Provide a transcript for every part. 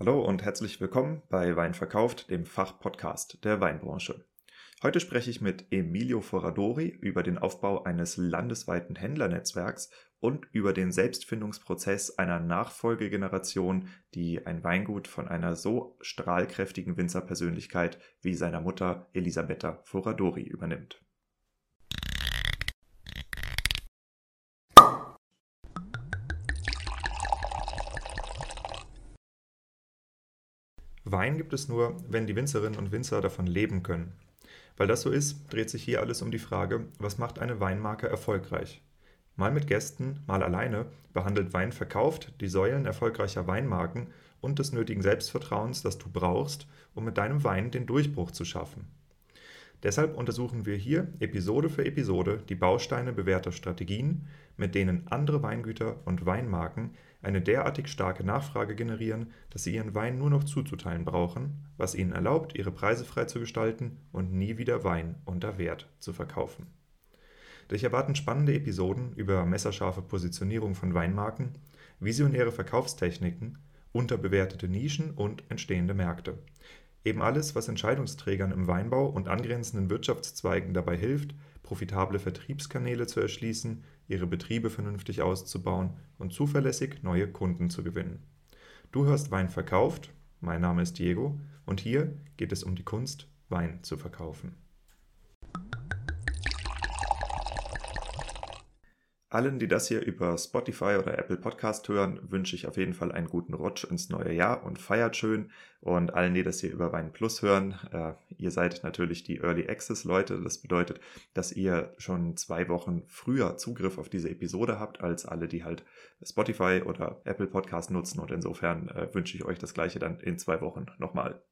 Hallo und herzlich willkommen bei Wein verkauft, dem Fachpodcast der Weinbranche. Heute spreche ich mit Emilio Foradori über den Aufbau eines landesweiten Händlernetzwerks und über den Selbstfindungsprozess einer Nachfolgegeneration, die ein Weingut von einer so strahlkräftigen Winzerpersönlichkeit wie seiner Mutter Elisabetta Foradori übernimmt. Wein gibt es nur, wenn die Winzerinnen und Winzer davon leben können. Weil das so ist, dreht sich hier alles um die Frage, was macht eine Weinmarke erfolgreich? Mal mit Gästen, mal alleine behandelt Wein verkauft die Säulen erfolgreicher Weinmarken und des nötigen Selbstvertrauens, das du brauchst, um mit deinem Wein den Durchbruch zu schaffen. Deshalb untersuchen wir hier Episode für Episode die Bausteine bewährter Strategien, mit denen andere Weingüter und Weinmarken eine derartig starke Nachfrage generieren, dass sie ihren Wein nur noch zuzuteilen brauchen, was ihnen erlaubt, ihre Preise frei zu gestalten und nie wieder Wein unter Wert zu verkaufen. Dich erwarten spannende Episoden über messerscharfe Positionierung von Weinmarken, visionäre Verkaufstechniken, unterbewertete Nischen und entstehende Märkte. Eben alles, was Entscheidungsträgern im Weinbau und angrenzenden Wirtschaftszweigen dabei hilft, profitable Vertriebskanäle zu erschließen, ihre Betriebe vernünftig auszubauen und zuverlässig neue Kunden zu gewinnen. Du hörst Wein verkauft, mein Name ist Diego und hier geht es um die Kunst, Wein zu verkaufen. Allen, die das hier über Spotify oder Apple Podcast hören, wünsche ich auf jeden Fall einen guten Rutsch ins neue Jahr und feiert schön. Und allen, die das hier über Wein Plus hören, äh, ihr seid natürlich die Early Access Leute. Das bedeutet, dass ihr schon zwei Wochen früher Zugriff auf diese Episode habt, als alle, die halt Spotify oder Apple Podcast nutzen. Und insofern äh, wünsche ich euch das gleiche dann in zwei Wochen nochmal.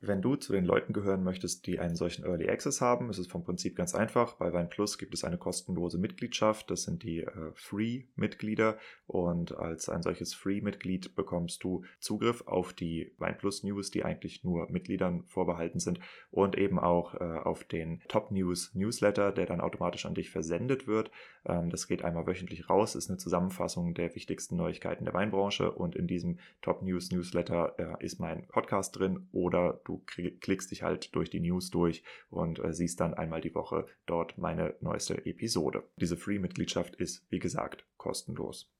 Wenn du zu den Leuten gehören möchtest, die einen solchen Early Access haben, ist es vom Prinzip ganz einfach. Bei Wein Plus gibt es eine kostenlose Mitgliedschaft. Das sind die äh, Free-Mitglieder. Und als ein solches Free-Mitglied bekommst du Zugriff auf die Wein Plus News, die eigentlich nur Mitgliedern vorbehalten sind. Und eben auch äh, auf den Top News Newsletter, der dann automatisch an dich versendet wird. Ähm, das geht einmal wöchentlich raus, ist eine Zusammenfassung der wichtigsten Neuigkeiten der Weinbranche. Und in diesem Top News Newsletter äh, ist mein Podcast drin oder du klickst dich halt durch die News durch und äh, siehst dann einmal die Woche dort meine neueste Episode. Diese Free-Mitgliedschaft ist, wie gesagt, kostenlos.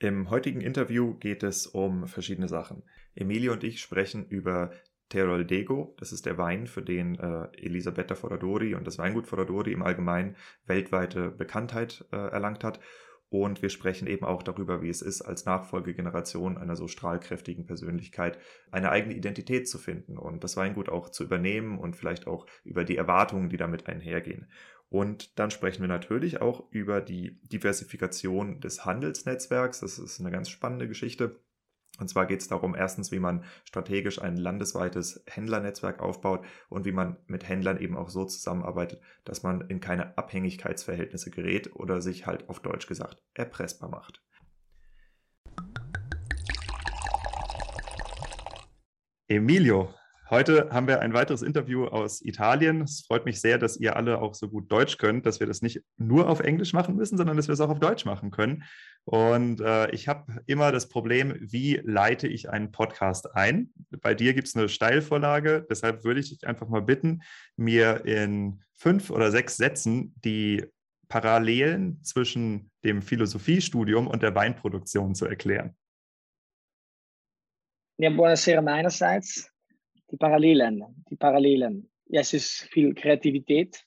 Im heutigen Interview geht es um verschiedene Sachen. Emilio und ich sprechen über Teroldego, das ist der Wein, für den äh, Elisabetta Foradori und das Weingut Foradori im Allgemeinen weltweite Bekanntheit äh, erlangt hat. Und wir sprechen eben auch darüber, wie es ist, als Nachfolgegeneration einer so strahlkräftigen Persönlichkeit eine eigene Identität zu finden und das Weingut auch zu übernehmen und vielleicht auch über die Erwartungen, die damit einhergehen. Und dann sprechen wir natürlich auch über die Diversifikation des Handelsnetzwerks. Das ist eine ganz spannende Geschichte. Und zwar geht es darum, erstens, wie man strategisch ein landesweites Händlernetzwerk aufbaut und wie man mit Händlern eben auch so zusammenarbeitet, dass man in keine Abhängigkeitsverhältnisse gerät oder sich halt auf Deutsch gesagt erpressbar macht. Emilio, Heute haben wir ein weiteres Interview aus Italien. Es freut mich sehr, dass ihr alle auch so gut Deutsch könnt, dass wir das nicht nur auf Englisch machen müssen, sondern dass wir es auch auf Deutsch machen können. Und äh, ich habe immer das Problem, wie leite ich einen Podcast ein? Bei dir gibt es eine Steilvorlage, deshalb würde ich dich einfach mal bitten, mir in fünf oder sechs Sätzen die Parallelen zwischen dem Philosophiestudium und der Weinproduktion zu erklären. Ja, buonasera meinerseits die Parallelen, die Parallelen. Ja, es ist viel Kreativität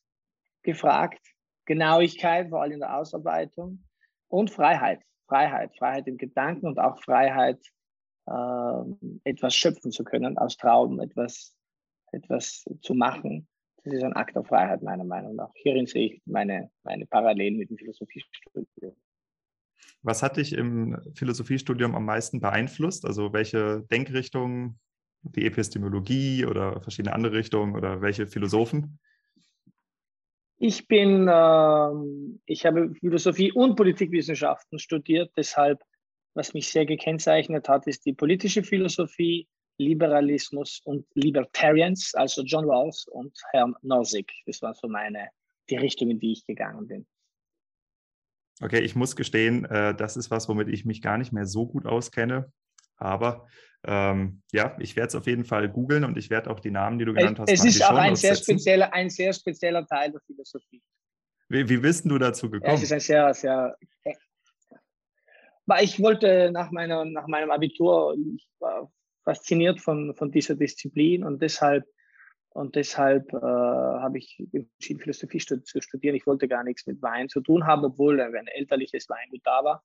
gefragt, Genauigkeit, vor allem in der Ausarbeitung und Freiheit. Freiheit, Freiheit im Gedanken und auch Freiheit, äh, etwas schöpfen zu können, aus Trauben etwas, etwas zu machen. Das ist ein Akt der Freiheit, meiner Meinung nach. Hierin sehe ich meine, meine Parallelen mit dem Philosophiestudium. Was hat dich im Philosophiestudium am meisten beeinflusst? Also welche Denkrichtungen die Epistemologie oder verschiedene andere Richtungen oder welche Philosophen? Ich bin, äh, ich habe Philosophie und Politikwissenschaften studiert, deshalb, was mich sehr gekennzeichnet hat, ist die politische Philosophie, Liberalismus und Libertarians, also John Rawls und Herrn Nozick. Das waren so meine, die Richtungen, die ich gegangen bin. Okay, ich muss gestehen, äh, das ist was, womit ich mich gar nicht mehr so gut auskenne. Aber ähm, ja, ich werde es auf jeden Fall googeln und ich werde auch die Namen, die du genannt hast, Es ist auch ein sehr, spezieller, ein sehr spezieller Teil der Philosophie. Wie, wie bist du dazu gekommen? Ja, es ist ein sehr, sehr. Ich wollte nach, meiner, nach meinem Abitur, ich war fasziniert von, von dieser Disziplin und deshalb, und deshalb äh, habe ich entschieden, Philosophie zu studieren. Ich wollte gar nichts mit Wein zu tun haben, obwohl ein elterliches Weingut da war.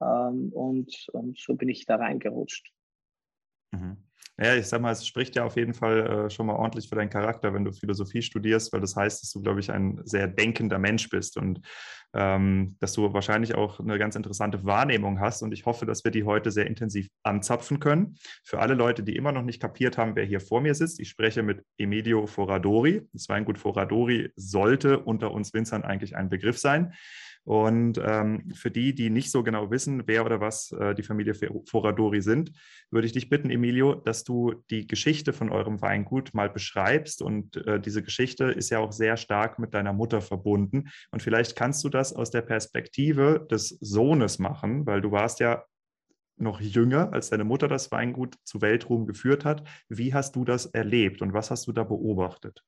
Ähm, und, und so bin ich da reingerutscht. Mhm. Ja, ich sag mal, es spricht ja auf jeden Fall äh, schon mal ordentlich für deinen Charakter, wenn du Philosophie studierst, weil das heißt, dass du, glaube ich, ein sehr denkender Mensch bist und ähm, dass du wahrscheinlich auch eine ganz interessante Wahrnehmung hast. Und ich hoffe, dass wir die heute sehr intensiv anzapfen können. Für alle Leute, die immer noch nicht kapiert haben, wer hier vor mir sitzt, ich spreche mit Emilio Foradori. Das Weingut Foradori sollte unter uns Winzern eigentlich ein Begriff sein. Und ähm, für die, die nicht so genau wissen, wer oder was äh, die Familie Foradori sind, würde ich dich bitten, Emilio, dass du die Geschichte von eurem Weingut mal beschreibst. Und äh, diese Geschichte ist ja auch sehr stark mit deiner Mutter verbunden. Und vielleicht kannst du das aus der Perspektive des Sohnes machen, weil du warst ja noch jünger, als deine Mutter das Weingut zu Weltruhm geführt hat. Wie hast du das erlebt und was hast du da beobachtet?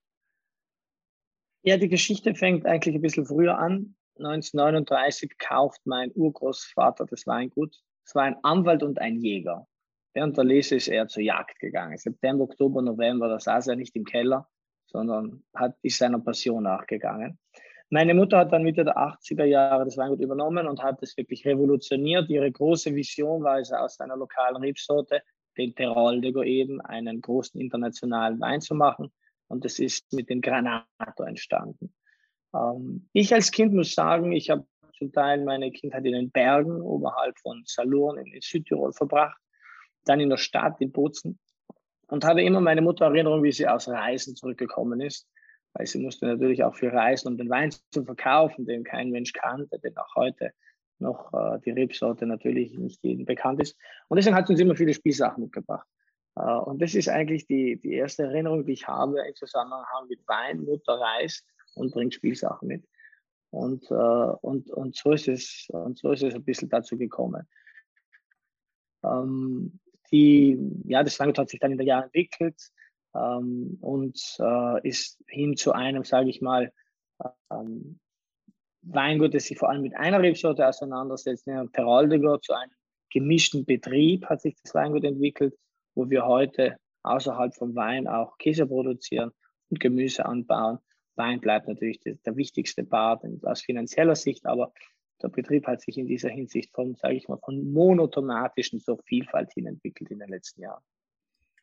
Ja, die Geschichte fängt eigentlich ein bisschen früher an. 1939 kauft mein Urgroßvater das Weingut. Es war ein Anwalt und ein Jäger. Während der Lese ist er zur Jagd gegangen. September, Oktober, November, da saß er nicht im Keller, sondern hat, ist seiner Passion nachgegangen. Meine Mutter hat dann Mitte der 80er Jahre das Weingut übernommen und hat es wirklich revolutioniert. Ihre große Vision war es, aus einer lokalen Rebsorte, den Teroldego eben, einen großen internationalen Wein zu machen. Und das ist mit dem Granato entstanden. Ähm, ich als Kind muss sagen, ich habe zum Teil meine Kindheit in den Bergen oberhalb von Salurn in Südtirol verbracht, dann in der Stadt in Bozen und habe immer meine Mutter Erinnerung, wie sie aus Reisen zurückgekommen ist, weil sie musste natürlich auch viel reisen, um den Wein zu verkaufen, den kein Mensch kannte, den auch heute noch äh, die Rebsorte natürlich nicht jedem bekannt ist. Und deswegen hat sie uns immer viele Spielsachen mitgebracht. Äh, und das ist eigentlich die, die erste Erinnerung, die ich habe im Zusammenhang mit Wein. Mutter reist und bringt Spielsachen mit. Und, äh, und, und, so ist es, und so ist es ein bisschen dazu gekommen. Ähm, die, ja, das Weingut hat sich dann in den Jahren entwickelt ähm, und äh, ist hin zu einem, sage ich mal, ähm, Weingut, das sich vor allem mit einer Rebsorte auseinandersetzt, nämlich Peraldiger, zu einem gemischten Betrieb hat sich das Weingut entwickelt, wo wir heute außerhalb vom Wein auch Käse produzieren und Gemüse anbauen Wein bleibt natürlich der, der wichtigste Part aus finanzieller Sicht, aber der Betrieb hat sich in dieser Hinsicht von, sage ich mal, von monotomatischen zur Vielfalt hin entwickelt in den letzten Jahren.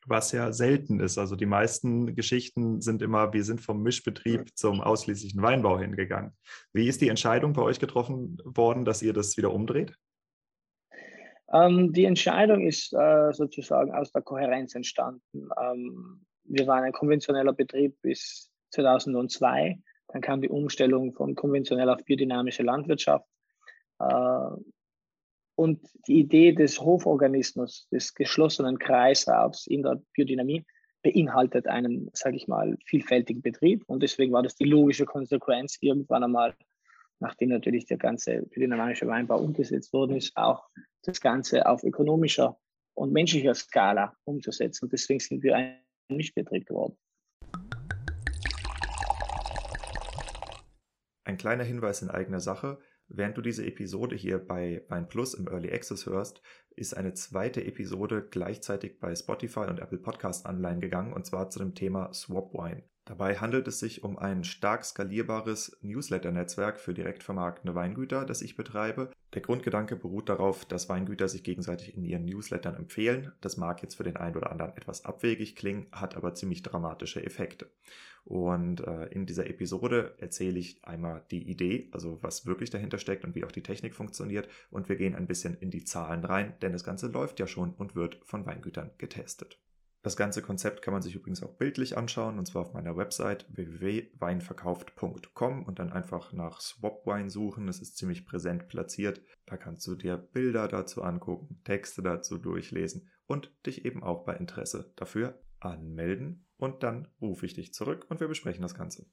Was ja selten ist. Also die meisten Geschichten sind immer, wir sind vom Mischbetrieb zum ausschließlichen Weinbau hingegangen. Wie ist die Entscheidung bei euch getroffen worden, dass ihr das wieder umdreht? Ähm, die Entscheidung ist äh, sozusagen aus der Kohärenz entstanden. Ähm, wir waren ein konventioneller Betrieb bis 2002. Dann kam die Umstellung von konventionell auf biodynamische Landwirtschaft. Äh, und die Idee des Hoforganismus, des geschlossenen Kreislaufs in der Biodynamie, beinhaltet einen, sage ich mal, vielfältigen Betrieb. Und deswegen war das die logische Konsequenz, irgendwann einmal, nachdem natürlich der ganze biodynamische Weinbau umgesetzt worden ist, auch das Ganze auf ökonomischer und menschlicher Skala umzusetzen. Und deswegen sind wir ein Mischbetrieb geworden. Ein kleiner Hinweis in eigener Sache. Während du diese Episode hier bei Wein Plus im Early Access hörst, ist eine zweite Episode gleichzeitig bei Spotify und Apple Podcast online gegangen und zwar zu dem Thema Swap Wine. Dabei handelt es sich um ein stark skalierbares Newsletter-Netzwerk für direkt vermarktende Weingüter, das ich betreibe. Der Grundgedanke beruht darauf, dass Weingüter sich gegenseitig in ihren Newslettern empfehlen. Das mag jetzt für den einen oder anderen etwas abwegig klingen, hat aber ziemlich dramatische Effekte. Und äh, in dieser Episode erzähle ich einmal die Idee, also was wirklich dahinter steckt und wie auch die Technik funktioniert. Und wir gehen ein bisschen in die Zahlen rein, denn das Ganze läuft ja schon und wird von Weingütern getestet. Das ganze Konzept kann man sich übrigens auch bildlich anschauen, und zwar auf meiner Website www.weinverkauft.com und dann einfach nach Swapwine suchen. Es ist ziemlich präsent platziert. Da kannst du dir Bilder dazu angucken, Texte dazu durchlesen und dich eben auch bei Interesse dafür anmelden. Und dann rufe ich dich zurück und wir besprechen das Ganze.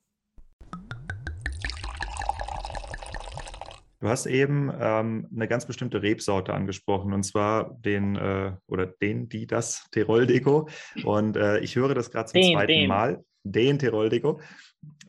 Du hast eben ähm, eine ganz bestimmte Rebsorte angesprochen, und zwar den äh, oder den, die das Teroldego. Und äh, ich höre das gerade zum den, zweiten den. Mal, den Teroldego.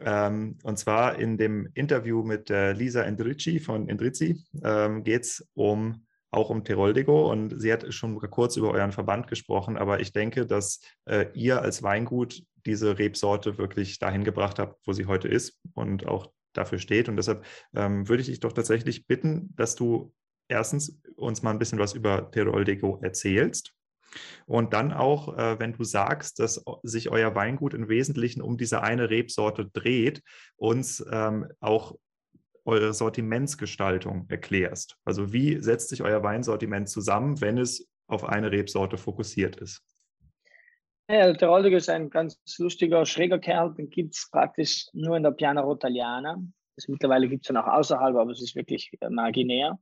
Ähm, und zwar in dem Interview mit äh, Lisa Endrici von Endrizi ähm, geht es um auch um Teroldego und sie hat schon kurz über euren Verband gesprochen, aber ich denke, dass äh, ihr als Weingut diese Rebsorte wirklich dahin gebracht habt, wo sie heute ist und auch dafür steht. Und deshalb ähm, würde ich dich doch tatsächlich bitten, dass du erstens uns mal ein bisschen was über Teroldego erzählst. Und dann auch, äh, wenn du sagst, dass sich euer Weingut im Wesentlichen um diese eine Rebsorte dreht, uns ähm, auch eure Sortimentsgestaltung erklärst. Also wie setzt sich euer Weinsortiment zusammen, wenn es auf eine Rebsorte fokussiert ist? Ja, der Roldiger ist ein ganz lustiger, schräger Kerl. Den gibt es praktisch nur in der Piana Rotaliana. Das mittlerweile gibt es ja noch außerhalb, aber es ist wirklich äh, marginär.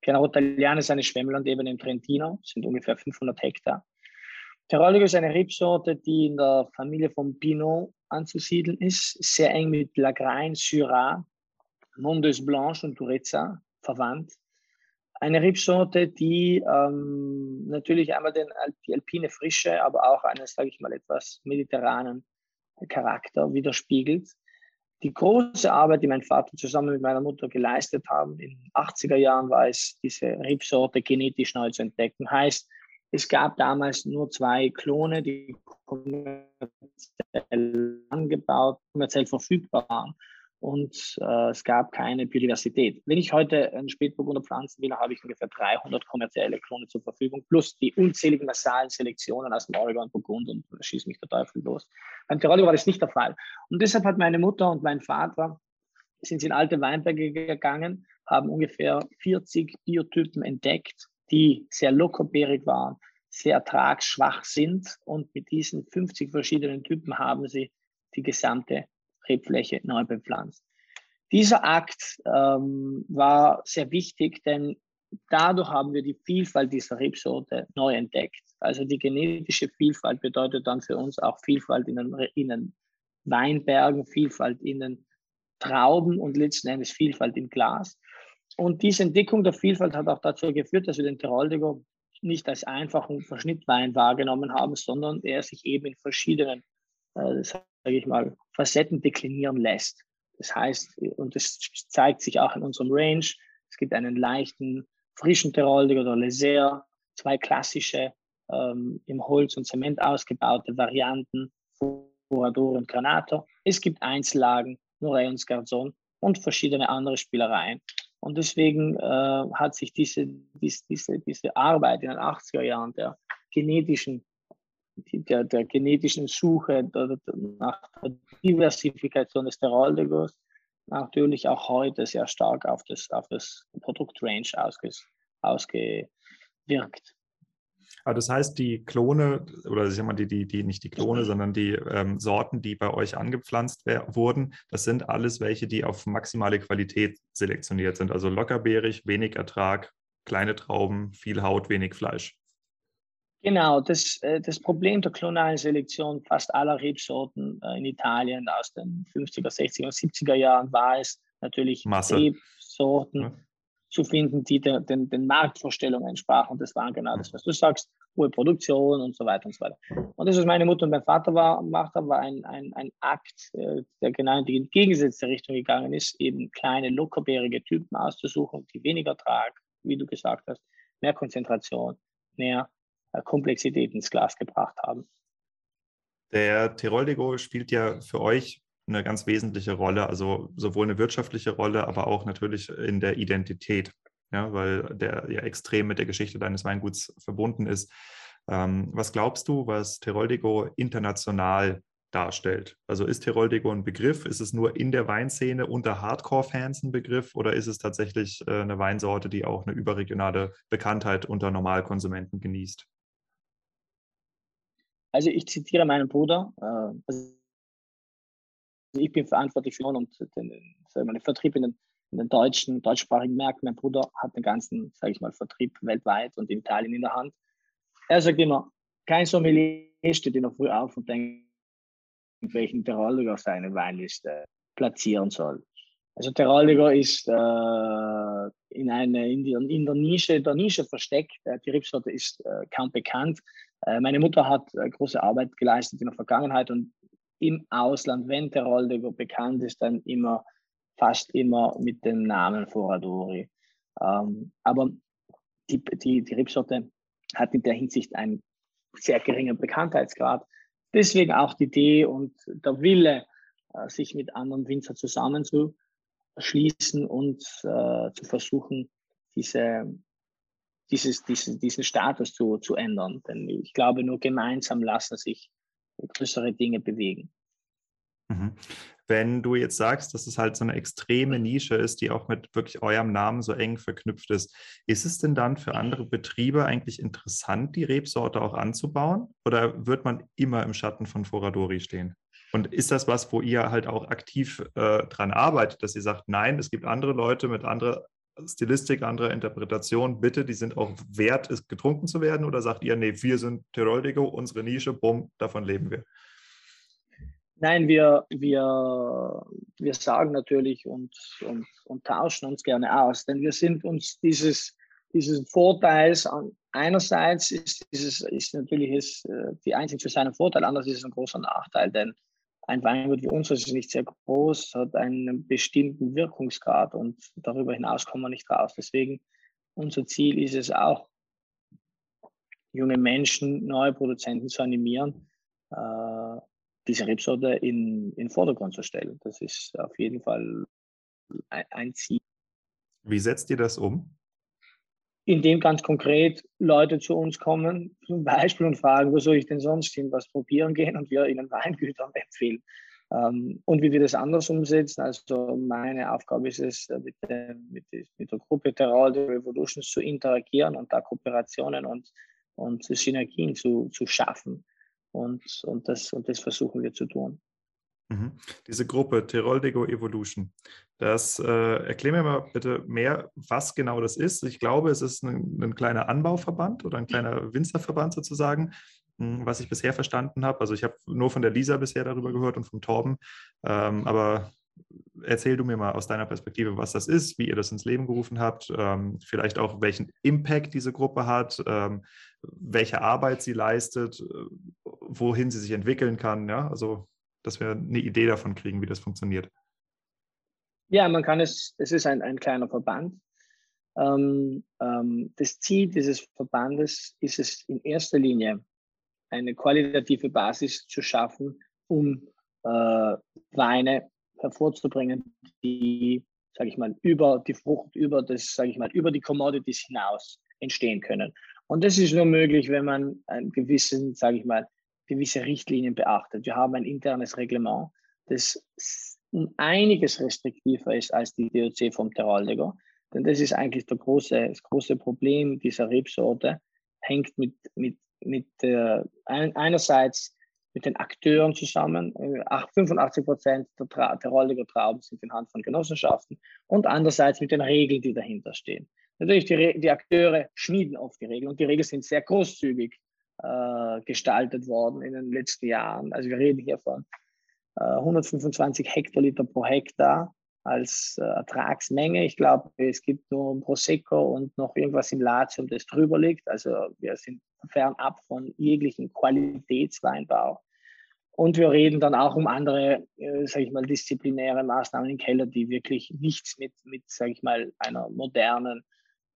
Piana Rotaliana ist eine Schwemmlandebene in Trentino, sind ungefähr 500 Hektar. Terolligo ist eine Rebsorte, die in der Familie von Pinot anzusiedeln ist, sehr eng mit Lagrein, Syrah, Mondes Blanche und Turezza verwandt eine Rebsorte, die ähm, natürlich einmal den, die alpine Frische, aber auch einen, sage ich mal, etwas mediterranen Charakter widerspiegelt. Die große Arbeit, die mein Vater zusammen mit meiner Mutter geleistet haben, in den 80er Jahren war es, diese Rebsorte genetisch neu zu entdecken. Heißt, es gab damals nur zwei Klone, die kommerziell angebaut, kommerziell verfügbar waren und äh, es gab keine Biodiversität. Wenn ich heute einen Spätburgunder pflanzen will, habe ich ungefähr 300 kommerzielle Klone zur Verfügung, plus die unzähligen massalen Selektionen aus dem Oregon und Burgund und schießt mich der Teufel los. Beim Tirol war das nicht der Fall. Und deshalb hat meine Mutter und mein Vater sind in alte Weinberge gegangen, haben ungefähr 40 Biotypen entdeckt, die sehr lockerbeerig waren, sehr ertragsschwach sind und mit diesen 50 verschiedenen Typen haben sie die gesamte Rebfläche neu bepflanzt. Dieser Akt ähm, war sehr wichtig, denn dadurch haben wir die Vielfalt dieser Rebsorte neu entdeckt. Also die genetische Vielfalt bedeutet dann für uns auch Vielfalt in den, in den Weinbergen, Vielfalt in den Trauben und letzten Endes Vielfalt im Glas. Und diese Entdeckung der Vielfalt hat auch dazu geführt, dass wir den Teroldego nicht als einfachen Verschnittwein wahrgenommen haben, sondern er sich eben in verschiedenen äh, sage ich mal, Facetten deklinieren lässt. Das heißt, und das zeigt sich auch in unserem Range, es gibt einen leichten, frischen Tiroldig oder Leser, zwei klassische ähm, im Holz und Zement ausgebaute Varianten, Furador und Granato. Es gibt Einzellagen, Morey und Scarzon und verschiedene andere Spielereien. Und deswegen äh, hat sich diese, diese, diese Arbeit in den 80er Jahren der genetischen der, der genetischen Suche nach der Diversifikation des Teroldegos natürlich auch heute sehr stark auf das, auf das Produktrange ausge, ausgewirkt. Aber das heißt, die Klone, oder ich sag mal, die, die, die nicht die Klone, sondern die ähm, Sorten, die bei euch angepflanzt wurden, das sind alles welche, die auf maximale Qualität selektioniert sind. Also lockerbeerig, wenig Ertrag, kleine Trauben, viel Haut, wenig Fleisch. Genau, das, äh, das Problem der klonalen Selektion fast aller Rebsorten äh, in Italien aus den 50er, 60er und 70er Jahren war es natürlich Masse. Rebsorten ja. zu finden, die der, den, den Marktvorstellungen entsprachen. Das war genau das, was du sagst, hohe Produktion und so weiter und so weiter. Und das, was meine Mutter und mein Vater war, gemacht haben, war ein, ein, ein Akt, äh, der genau in die entgegengesetzte Richtung gegangen ist, eben kleine, lockerbeerige Typen auszusuchen, die weniger Ertrag, wie du gesagt hast, mehr Konzentration, mehr Komplexität ins Glas gebracht haben. Der Teroldego spielt ja für euch eine ganz wesentliche Rolle, also sowohl eine wirtschaftliche Rolle, aber auch natürlich in der Identität, ja, weil der ja extrem mit der Geschichte deines Weinguts verbunden ist. Ähm, was glaubst du, was Teroldego international darstellt? Also ist Teroldego ein Begriff? Ist es nur in der Weinszene unter Hardcore-Fans ein Begriff oder ist es tatsächlich äh, eine Weinsorte, die auch eine überregionale Bekanntheit unter Normalkonsumenten genießt? Also ich zitiere meinen Bruder. Äh, also ich bin verantwortlich für und den, den Vertrieb in den, in den deutschen, deutschsprachigen Märkten. Mein Bruder hat den ganzen, sage ich mal, Vertrieb weltweit und in Italien in der Hand. Er sagt immer, kein Sommelier steht in der Früh auf und denkt, welchen Tirol auf seine Weinliste platzieren soll. Also Terraldiger ist äh, in, eine, in, die, in, der Nische, der Nische versteckt. Äh, die Rebsorte ist äh, kaum bekannt. Äh, meine Mutter hat äh, große Arbeit geleistet in der Vergangenheit und im Ausland, wenn Terraldiger bekannt ist, dann immer, fast immer mit dem Namen Foradori. Ähm, aber die, die, die Rebsorte hat in der Hinsicht einen sehr geringen Bekanntheitsgrad. Deswegen auch die Idee und der Wille, äh, sich mit anderen Winzer zusammenzuschließen und äh, zu versuchen, diese, dieses, diesen, diesen Status zu, zu ändern. Denn ich glaube, nur gemeinsam lassen sich größere Dinge bewegen. Mhm. Wenn du jetzt sagst, dass es halt so eine extreme Nische ist, die auch mit wirklich eurem Namen so eng verknüpft ist, ist es denn dann für andere Betriebe eigentlich interessant, die Rebsorte auch anzubauen? Oder wird man immer im Schatten von Foradori stehen? Und ist das was, wo ihr halt auch aktiv äh, dran arbeitet, dass ihr sagt, nein, es gibt andere Leute mit anderer Stilistik, anderer Interpretation, bitte, die sind auch wert, es getrunken zu werden? Oder sagt ihr, nee, wir sind Tiroldigo, unsere Nische, bumm, davon leben wir? Nein, wir, wir, wir sagen natürlich und, und, und tauschen uns gerne aus, denn wir sind uns dieses, dieses Vorteils einerseits ist, dieses, ist natürlich ist, äh, die einzig für seinen Vorteil, anders ist es ein großer Nachteil, denn ein Weingut wie uns ist nicht sehr groß, hat einen bestimmten Wirkungsgrad und darüber hinaus kommen wir nicht raus. Deswegen unser Ziel ist es auch, junge Menschen, neue Produzenten zu animieren, äh, diese Rebsorte in, den Vordergrund zu stellen. Das ist auf jeden Fall ein Ziel. Wie setzt ihr das um? Indem ganz konkret Leute zu uns kommen, zum Beispiel und fragen, wo soll ich denn sonst hin, was probieren gehen und wir ihnen Weingüter empfehlen. Ähm, und wie wir das anders umsetzen, also meine Aufgabe ist es, äh, mit, der, mit, mit der Gruppe Revolutions zu interagieren und da Kooperationen und, und Synergien zu, zu schaffen. Und, und, das, und das versuchen wir zu tun. Mhm. Diese Gruppe Tirol Evolution, das äh, erklär mir mal bitte mehr, was genau das ist. Ich glaube, es ist ein, ein kleiner Anbauverband oder ein kleiner Winzerverband sozusagen, hm, was ich bisher verstanden habe. Also ich habe nur von der Lisa bisher darüber gehört und vom Torben, ähm, aber erzähl du mir mal aus deiner Perspektive, was das ist, wie ihr das ins Leben gerufen habt, ähm, vielleicht auch welchen Impact diese Gruppe hat, ähm, welche Arbeit sie leistet, äh, wohin sie sich entwickeln kann. Ja? Also, dass wir eine Idee davon kriegen, wie das funktioniert. Ja, man kann es, es ist ein, ein kleiner Verband. Ähm, ähm, das Ziel dieses Verbandes ist es in erster Linie, eine qualitative Basis zu schaffen, um äh, Weine hervorzubringen, die, sage ich mal, über die Frucht, über das, sage ich mal, über die Commodities hinaus entstehen können. Und das ist nur möglich, wenn man einen gewissen, sage ich mal, gewisse Richtlinien beachtet. Wir haben ein internes Reglement, das um einiges restriktiver ist als die DOC vom Terraldiger. Denn das ist eigentlich der große, das große Problem dieser Rebsorte, hängt mit, mit, mit äh, einerseits mit den Akteuren zusammen. 85 äh, Prozent der, Tra Trauben sind in Hand von Genossenschaften und andererseits mit den Regeln, die dahinter stehen. Natürlich, die, die Akteure schmieden oft die Regeln und die Regeln sind sehr großzügig äh, gestaltet worden in den letzten Jahren. Also wir reden hier von äh, 125 Hektoliter pro Hektar als äh, Ertragsmenge. Ich glaube, es gibt nur ein Prosecco und noch irgendwas im Latium, das drüber liegt. Also wir sind fernab von jeglichen Qualitätsweinbau. Und wir reden dann auch um andere, äh, sage ich mal, disziplinäre Maßnahmen im Keller, die wirklich nichts mit, mit sage ich mal, einer modernen,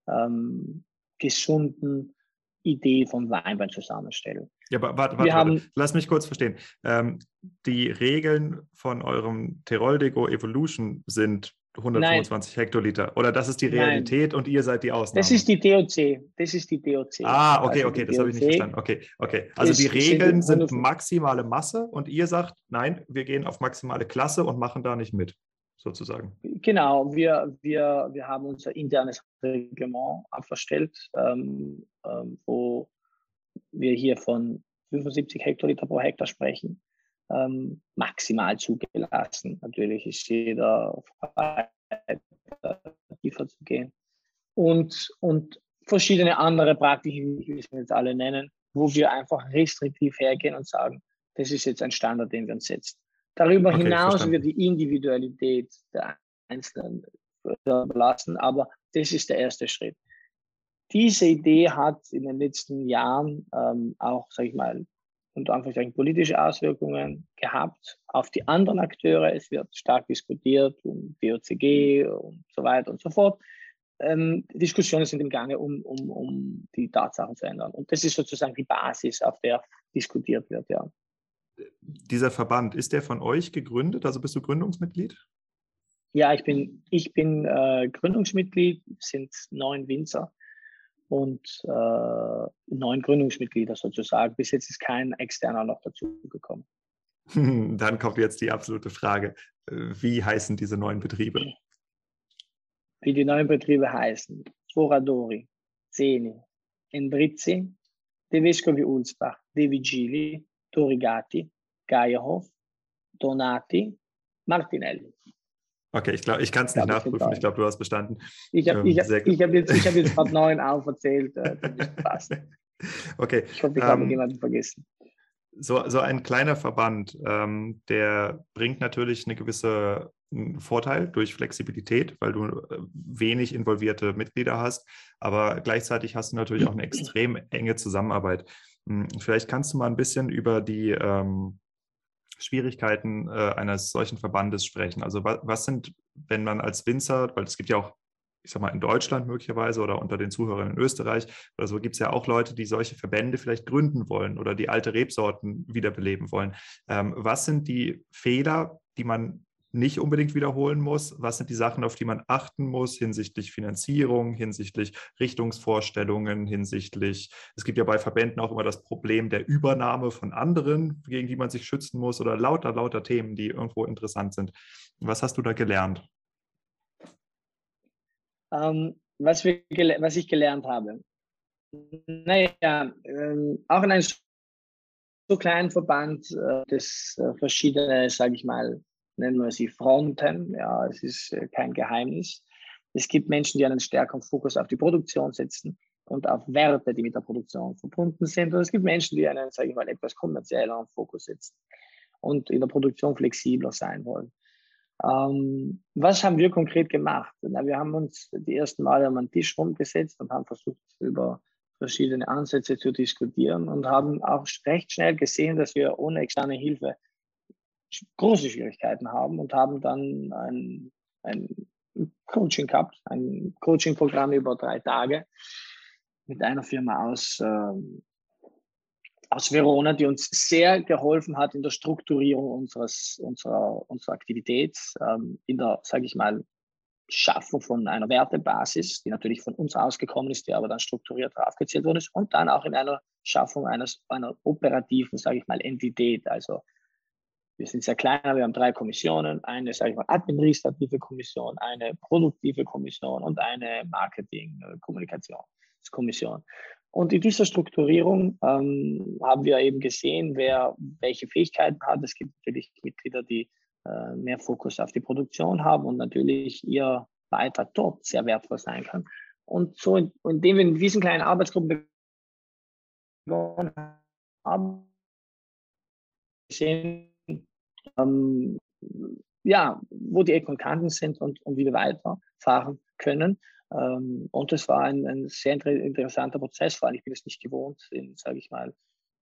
ähm, gesunden Idee von Weinwein zusammenstellen. Ja, aber warte, warte, warte. lass mich kurz verstehen. Ähm, die Regeln von eurem Teroldigo Evolution sind 125 Nein. Hektoliter. Oder das ist die Realität Nein. und ihr seid die Ausnahme. Das ist die DOC. Das ist die DOC. Ah, okay, also okay, das habe ich nicht verstanden. Okay, okay. Also die Regeln sind maximale Masse und ihr sagt, nein, wir gehen auf maximale Klasse und machen da nicht mit, sozusagen. Genau, wir, wir, wir haben unser internes Reglement abverstellt, ähm, ähm, wo wir hier von 75 Hektoliter pro Hektar sprechen ähm, maximal zugelassen. Natürlich ist jeder frei, tiefer zu gehen. Und, und verschiedene andere Praktiken, wie wir jetzt alle nennen, wo wir einfach restriktiv hergehen und sagen, das ist jetzt ein Standard, den wir uns setzen. Darüber okay, hinaus verstanden. wird die Individualität der Einzelnen überlassen, aber das ist der erste Schritt. Diese Idee hat in den letzten Jahren ähm, auch, sage ich mal, unter Anführungszeichen politische Auswirkungen gehabt auf die anderen Akteure. Es wird stark diskutiert um BOCG und so weiter und so fort. Ähm, Diskussionen sind im Gange, um, um, um die Tatsachen zu ändern. Und das ist sozusagen die Basis, auf der diskutiert wird, ja. Dieser Verband, ist der von euch gegründet? Also bist du Gründungsmitglied? Ja, ich bin, ich bin äh, Gründungsmitglied, sind neun Winzer und äh, neun Gründungsmitglieder sozusagen. Bis jetzt ist kein externer noch dazu gekommen. Dann kommt jetzt die absolute Frage. Wie heißen diese neuen Betriebe? Wie die neuen Betriebe heißen. Foradori, Zeni, Endrizzi, De Vescovi Ulsbach, De Vigili, Torigati, Geierhof, Donati, Martinelli. Okay, ich glaube, ich kann es nicht nachprüfen. Ich glaube, du hast bestanden. Ich habe ähm, hab, hab jetzt, hab jetzt gerade neun auferzählt. Äh, passt. Okay. Ich hoffe, ich habe ähm, jemanden vergessen. So, so ein kleiner Verband, ähm, der bringt natürlich eine gewisse Vorteil durch Flexibilität, weil du äh, wenig involvierte Mitglieder hast, aber gleichzeitig hast du natürlich auch eine extrem enge Zusammenarbeit. Hm, vielleicht kannst du mal ein bisschen über die ähm, Schwierigkeiten äh, eines solchen Verbandes sprechen? Also was, was, sind, wenn man als Winzer, weil es gibt ja auch, ich sag mal, in Deutschland möglicherweise oder unter den Zuhörern in Österreich oder so gibt es ja auch Leute, die solche Verbände vielleicht gründen wollen oder die alte Rebsorten wiederbeleben wollen. Ähm, was sind die Fehler, die man nicht unbedingt wiederholen muss? Was sind die Sachen, auf die man achten muss hinsichtlich Finanzierung, hinsichtlich Richtungsvorstellungen, hinsichtlich, es gibt ja bei Verbänden auch immer das Problem der Übernahme von anderen, gegen die man sich schützen muss oder lauter, lauter Themen, die irgendwo interessant sind. Was hast du da gelernt? Ähm, was, wir, was ich gelernt habe. Naja, ähm, auch in einem so kleinen Verband, äh, das äh, verschiedene, sage ich mal, nennen wir sie Fronten. Ja, es ist äh, kein Geheimnis. Es gibt Menschen, die einen stärkeren Fokus auf die Produktion setzen und auf Werte, die mit der Produktion verbunden sind. Und es gibt Menschen, die einen, sage ich mal, etwas kommerzielleren Fokus setzen und in der Produktion flexibler sein wollen. Ähm, was haben wir konkret gemacht? Na, wir haben uns die ersten Male an einen Tisch rumgesetzt und haben versucht, über verschiedene Ansätze zu diskutieren und haben auch recht schnell gesehen, dass wir ohne externe Hilfe große Schwierigkeiten haben und haben dann ein, ein Coaching gehabt, ein Coaching-Programm über drei Tage mit einer Firma aus, ähm, aus Verona, die uns sehr geholfen hat in der Strukturierung unseres, unserer, unserer Aktivität, ähm, in der, sage ich mal, Schaffung von einer Wertebasis, die natürlich von uns ausgekommen ist, die aber dann strukturiert aufgezählt worden ist, und dann auch in einer Schaffung eines, einer operativen, sage ich mal, Entität, also wir sind sehr kleiner, wir haben drei Kommissionen, eine, sage ich mal, administrative Kommission, eine produktive Kommission und eine Marketing-Kommunikationskommission. Und in dieser Strukturierung ähm, haben wir eben gesehen, wer welche Fähigkeiten hat. Es gibt natürlich Mitglieder, die äh, mehr Fokus auf die Produktion haben und natürlich ihr Beitrag dort sehr wertvoll sein kann. Und so, indem wir in diesen kleinen Arbeitsgruppen haben, sehen, ähm, ja, wo die Ecken und Kanten sind und, und wie wir weiterfahren können. Ähm, und das war ein, ein sehr inter interessanter Prozess, vor allem ich bin es nicht gewohnt, in, sage ich mal,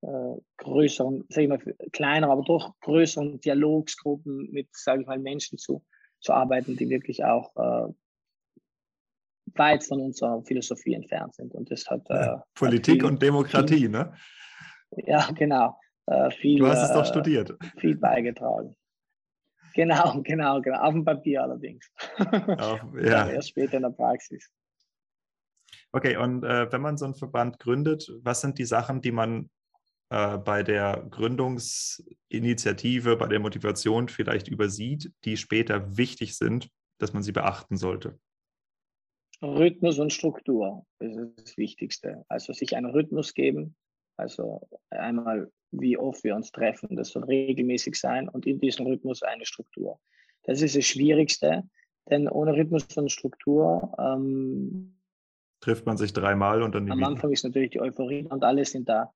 äh, größeren, sage ich mal, kleiner, aber doch größeren Dialogsgruppen mit, sage ich mal, Menschen zu, zu arbeiten, die wirklich auch äh, weit von unserer Philosophie entfernt sind. Und das hat äh, Politik hat und Demokratie, ne? Ja, genau äh, viel, du hast es doch äh, studiert. viel beigetragen. Genau, genau, genau. Auf dem Papier allerdings. Auf, ja. erst später in der Praxis. Okay, und äh, wenn man so einen Verband gründet, was sind die Sachen, die man äh, bei der Gründungsinitiative, bei der Motivation vielleicht übersieht, die später wichtig sind, dass man sie beachten sollte? Rhythmus und Struktur ist das Wichtigste. Also sich einen Rhythmus geben, also einmal wie oft wir uns treffen. Das soll regelmäßig sein und in diesem Rhythmus eine Struktur. Das ist das Schwierigste, denn ohne Rhythmus und Struktur ähm, trifft man sich dreimal und dann am Anfang ist natürlich die Euphorie und alle sind da.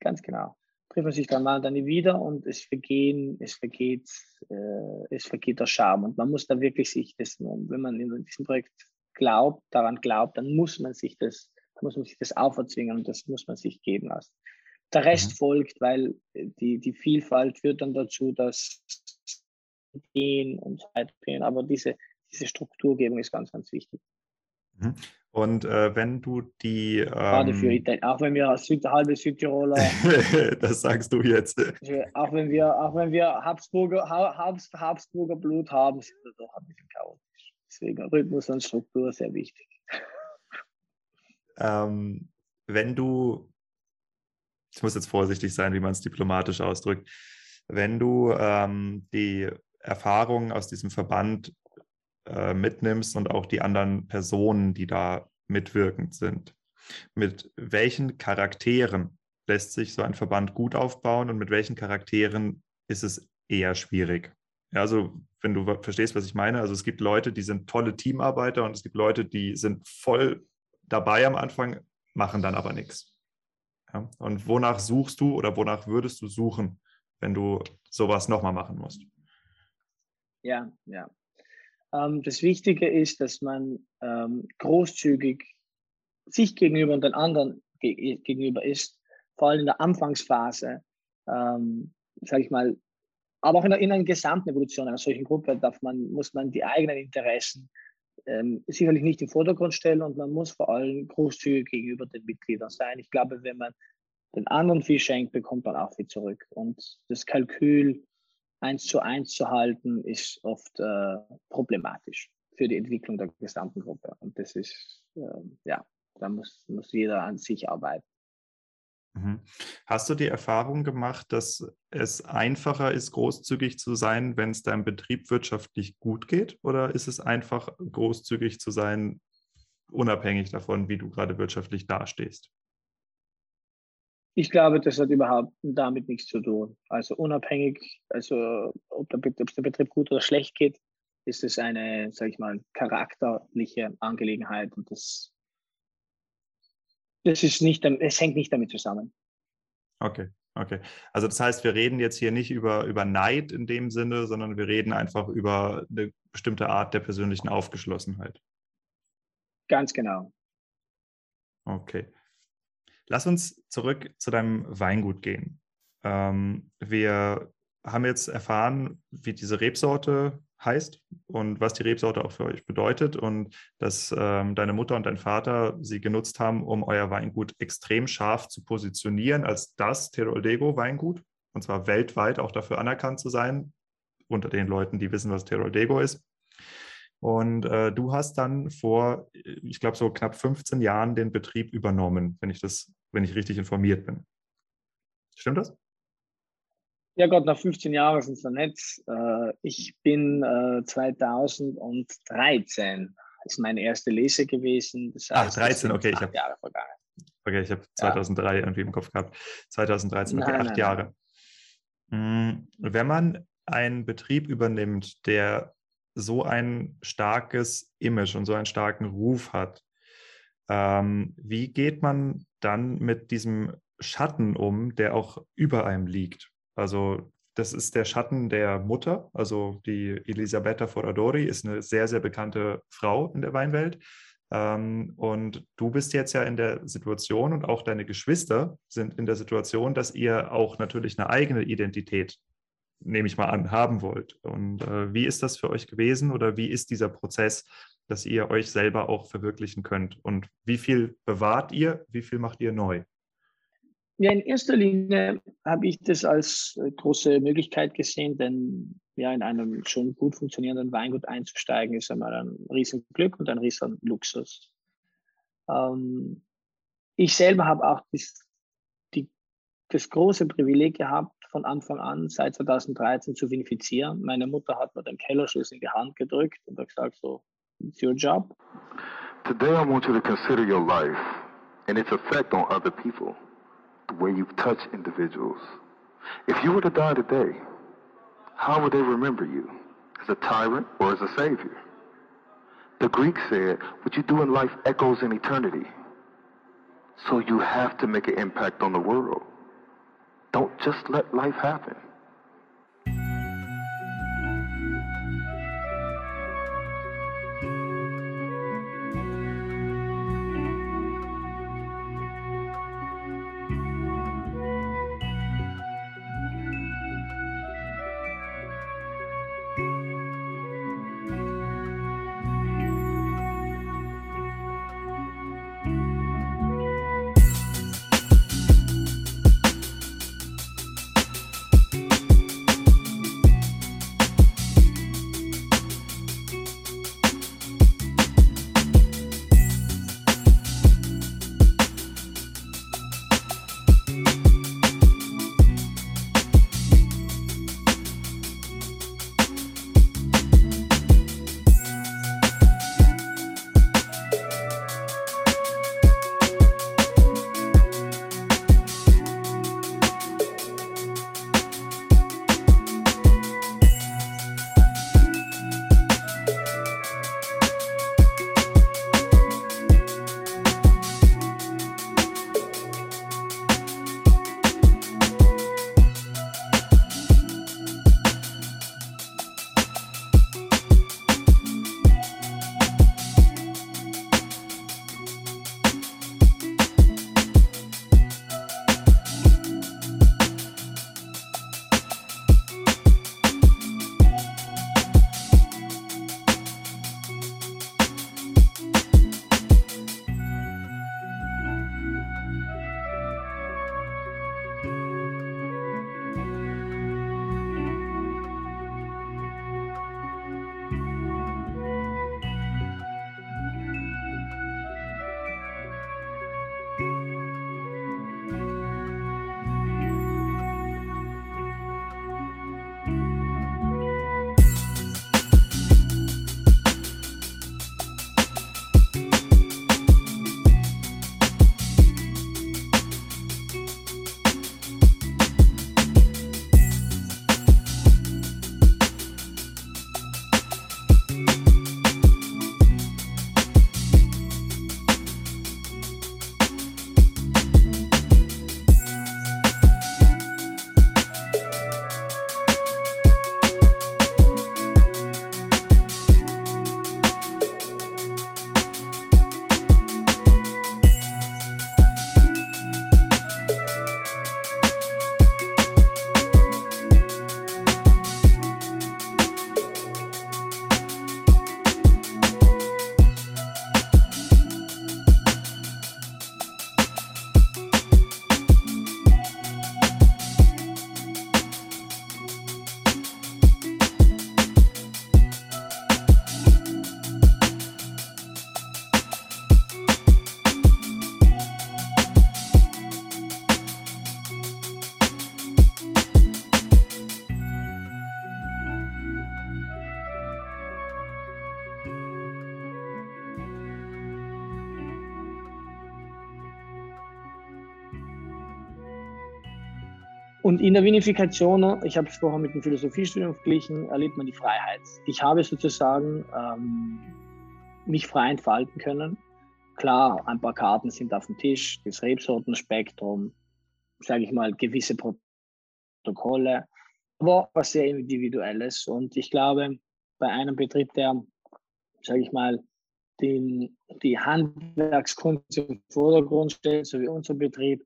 Ganz genau. trifft man sich dann mal dann nie wieder und es vergehen, es vergeht, äh, es vergeht der Charme. Und man muss da wirklich sich das, wenn man in diesem Projekt glaubt, daran glaubt, dann muss man sich das, muss man sich das auferzwingen und das muss man sich geben lassen. Der Rest mhm. folgt, weil die, die Vielfalt führt dann dazu, dass gehen und weitergehen. Aber diese, diese Strukturgebung ist ganz, ganz wichtig. Mhm. Und äh, wenn du die. Ähm, Gerade für Italien, auch wenn wir Süd, halbe Südtiroler. das sagst du jetzt. Auch wenn wir, auch wenn wir Habsburger, Habs, Habsburger Blut haben, sind wir doch ein bisschen chaotisch. Deswegen Rhythmus und Struktur sehr wichtig. Ähm, wenn du, ich muss jetzt vorsichtig sein, wie man es diplomatisch ausdrückt, wenn du ähm, die Erfahrungen aus diesem Verband äh, mitnimmst und auch die anderen Personen, die da mitwirkend sind. Mit welchen Charakteren lässt sich so ein Verband gut aufbauen und mit welchen Charakteren ist es eher schwierig? Ja, also wenn du verstehst, was ich meine, also es gibt Leute, die sind tolle Teamarbeiter und es gibt Leute, die sind voll dabei am Anfang, machen dann aber nichts. Ja, und wonach suchst du oder wonach würdest du suchen, wenn du sowas nochmal machen musst? Ja, ja. Ähm, das Wichtige ist, dass man ähm, großzügig sich gegenüber und den anderen ge gegenüber ist, vor allem in der Anfangsphase, ähm, sage ich mal, aber auch in, der, in einer gesamten Evolution einer solchen Gruppe darf man, muss man die eigenen Interessen ähm, sicherlich nicht im Vordergrund stellen und man muss vor allem großzügig gegenüber den Mitgliedern sein. Ich glaube, wenn man den anderen viel schenkt, bekommt man auch viel zurück. Und das Kalkül eins zu eins zu halten, ist oft äh, problematisch für die Entwicklung der gesamten Gruppe. Und das ist, äh, ja, da muss, muss jeder an sich arbeiten. Mhm. Hast du die Erfahrung gemacht, dass es einfacher ist, großzügig zu sein, wenn es deinem Betrieb wirtschaftlich gut geht? Oder ist es einfach, großzügig zu sein, unabhängig davon, wie du gerade wirtschaftlich dastehst? Ich glaube, das hat überhaupt damit nichts zu tun. Also unabhängig, also ob der, ob der Betrieb gut oder schlecht geht, ist es eine, sage ich mal, charakterliche Angelegenheit und das, das ist nicht, es hängt nicht damit zusammen. Okay, okay. Also das heißt, wir reden jetzt hier nicht über, über Neid in dem Sinne, sondern wir reden einfach über eine bestimmte Art der persönlichen Aufgeschlossenheit. Ganz genau. Okay. Lass uns zurück zu deinem Weingut gehen. Ähm, wir haben jetzt erfahren, wie diese Rebsorte heißt und was die Rebsorte auch für euch bedeutet und dass ähm, deine Mutter und dein Vater sie genutzt haben, um euer Weingut extrem scharf zu positionieren als das Teroldego Weingut und zwar weltweit auch dafür anerkannt zu sein unter den Leuten, die wissen, was Teroldego ist. Und äh, du hast dann vor, ich glaube, so knapp 15 Jahren den Betrieb übernommen, wenn ich das, wenn ich richtig informiert bin. Stimmt das? Ja Gott, nach 15 Jahren sind es noch nicht. Äh, ich bin äh, 2013 ist meine erste Lese gewesen. Das heißt, Ach, 13, okay. Ich habe Jahre vergangen. Okay, ich habe 2003 ja. irgendwie im Kopf gehabt. 2013, okay, nein, acht nein, Jahre. Nein. Hm, wenn man einen Betrieb übernimmt, der so ein starkes Image und so einen starken Ruf hat, ähm, wie geht man dann mit diesem Schatten um, der auch über einem liegt? Also das ist der Schatten der Mutter, also die Elisabetta Foradori ist eine sehr, sehr bekannte Frau in der Weinwelt. Ähm, und du bist jetzt ja in der Situation und auch deine Geschwister sind in der Situation, dass ihr auch natürlich eine eigene Identität nehme ich mal an, haben wollt. Und äh, wie ist das für euch gewesen oder wie ist dieser Prozess, dass ihr euch selber auch verwirklichen könnt? Und wie viel bewahrt ihr, wie viel macht ihr neu? Ja, in erster Linie habe ich das als äh, große Möglichkeit gesehen, denn ja, in einem schon gut funktionierenden Weingut einzusteigen, ist einmal ein Riesenglück und ein riesen Luxus. Ähm, ich selber habe auch das, die, das große Privileg gehabt, von Anfang an seit 2013 zu vinifizieren. Meine Mutter hat mir den Kellerschlüssel in die Hand gedrückt und hat gesagt so, it's your job. Today I want you to consider your life and its effect on other people, way you touch individuals. If you were to die today, how would they remember you? As a tyrant or as a savior? The Greeks said, what you do in life echoes in eternity. So you have to make an impact on the world. Don't just let life happen. In der Vinifikation, ich habe es vorher mit dem Philosophiestudium verglichen, erlebt man die Freiheit. Ich habe sozusagen ähm, mich frei entfalten können. Klar, ein paar Karten sind auf dem Tisch, das Rebsortenspektrum, sage ich mal, gewisse Protokolle, aber was sehr Individuelles. Und ich glaube, bei einem Betrieb, der, sage ich mal, den, die Handwerkskunst im Vordergrund stellt, so wie unser Betrieb,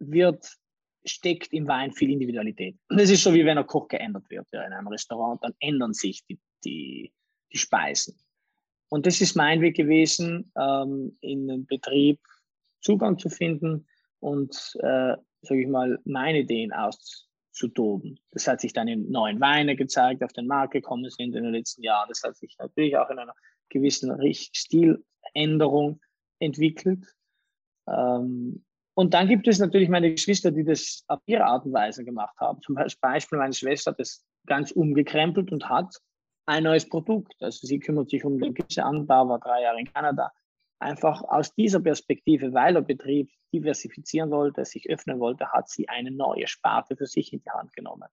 wird steckt im Wein viel Individualität. Das ist so wie wenn ein Koch geändert wird ja, in einem Restaurant, dann ändern sich die, die, die Speisen. Und das ist mein Weg gewesen, ähm, in den Betrieb Zugang zu finden und, äh, sage ich mal, meine Ideen auszutoben. Das hat sich dann in neuen Weine gezeigt, auf den Markt gekommen sind in den letzten Jahren. Das hat sich natürlich auch in einer gewissen Stiländerung entwickelt. Ähm, und dann gibt es natürlich meine Geschwister, die das auf ihre Art und Weise gemacht haben. Zum Beispiel meine Schwester hat das ganz umgekrempelt und hat ein neues Produkt. Also sie kümmert sich um den Gemüseanbau, war drei Jahre in Kanada. Einfach aus dieser Perspektive, weil der Betrieb diversifizieren wollte, sich öffnen wollte, hat sie eine neue Sparte für sich in die Hand genommen.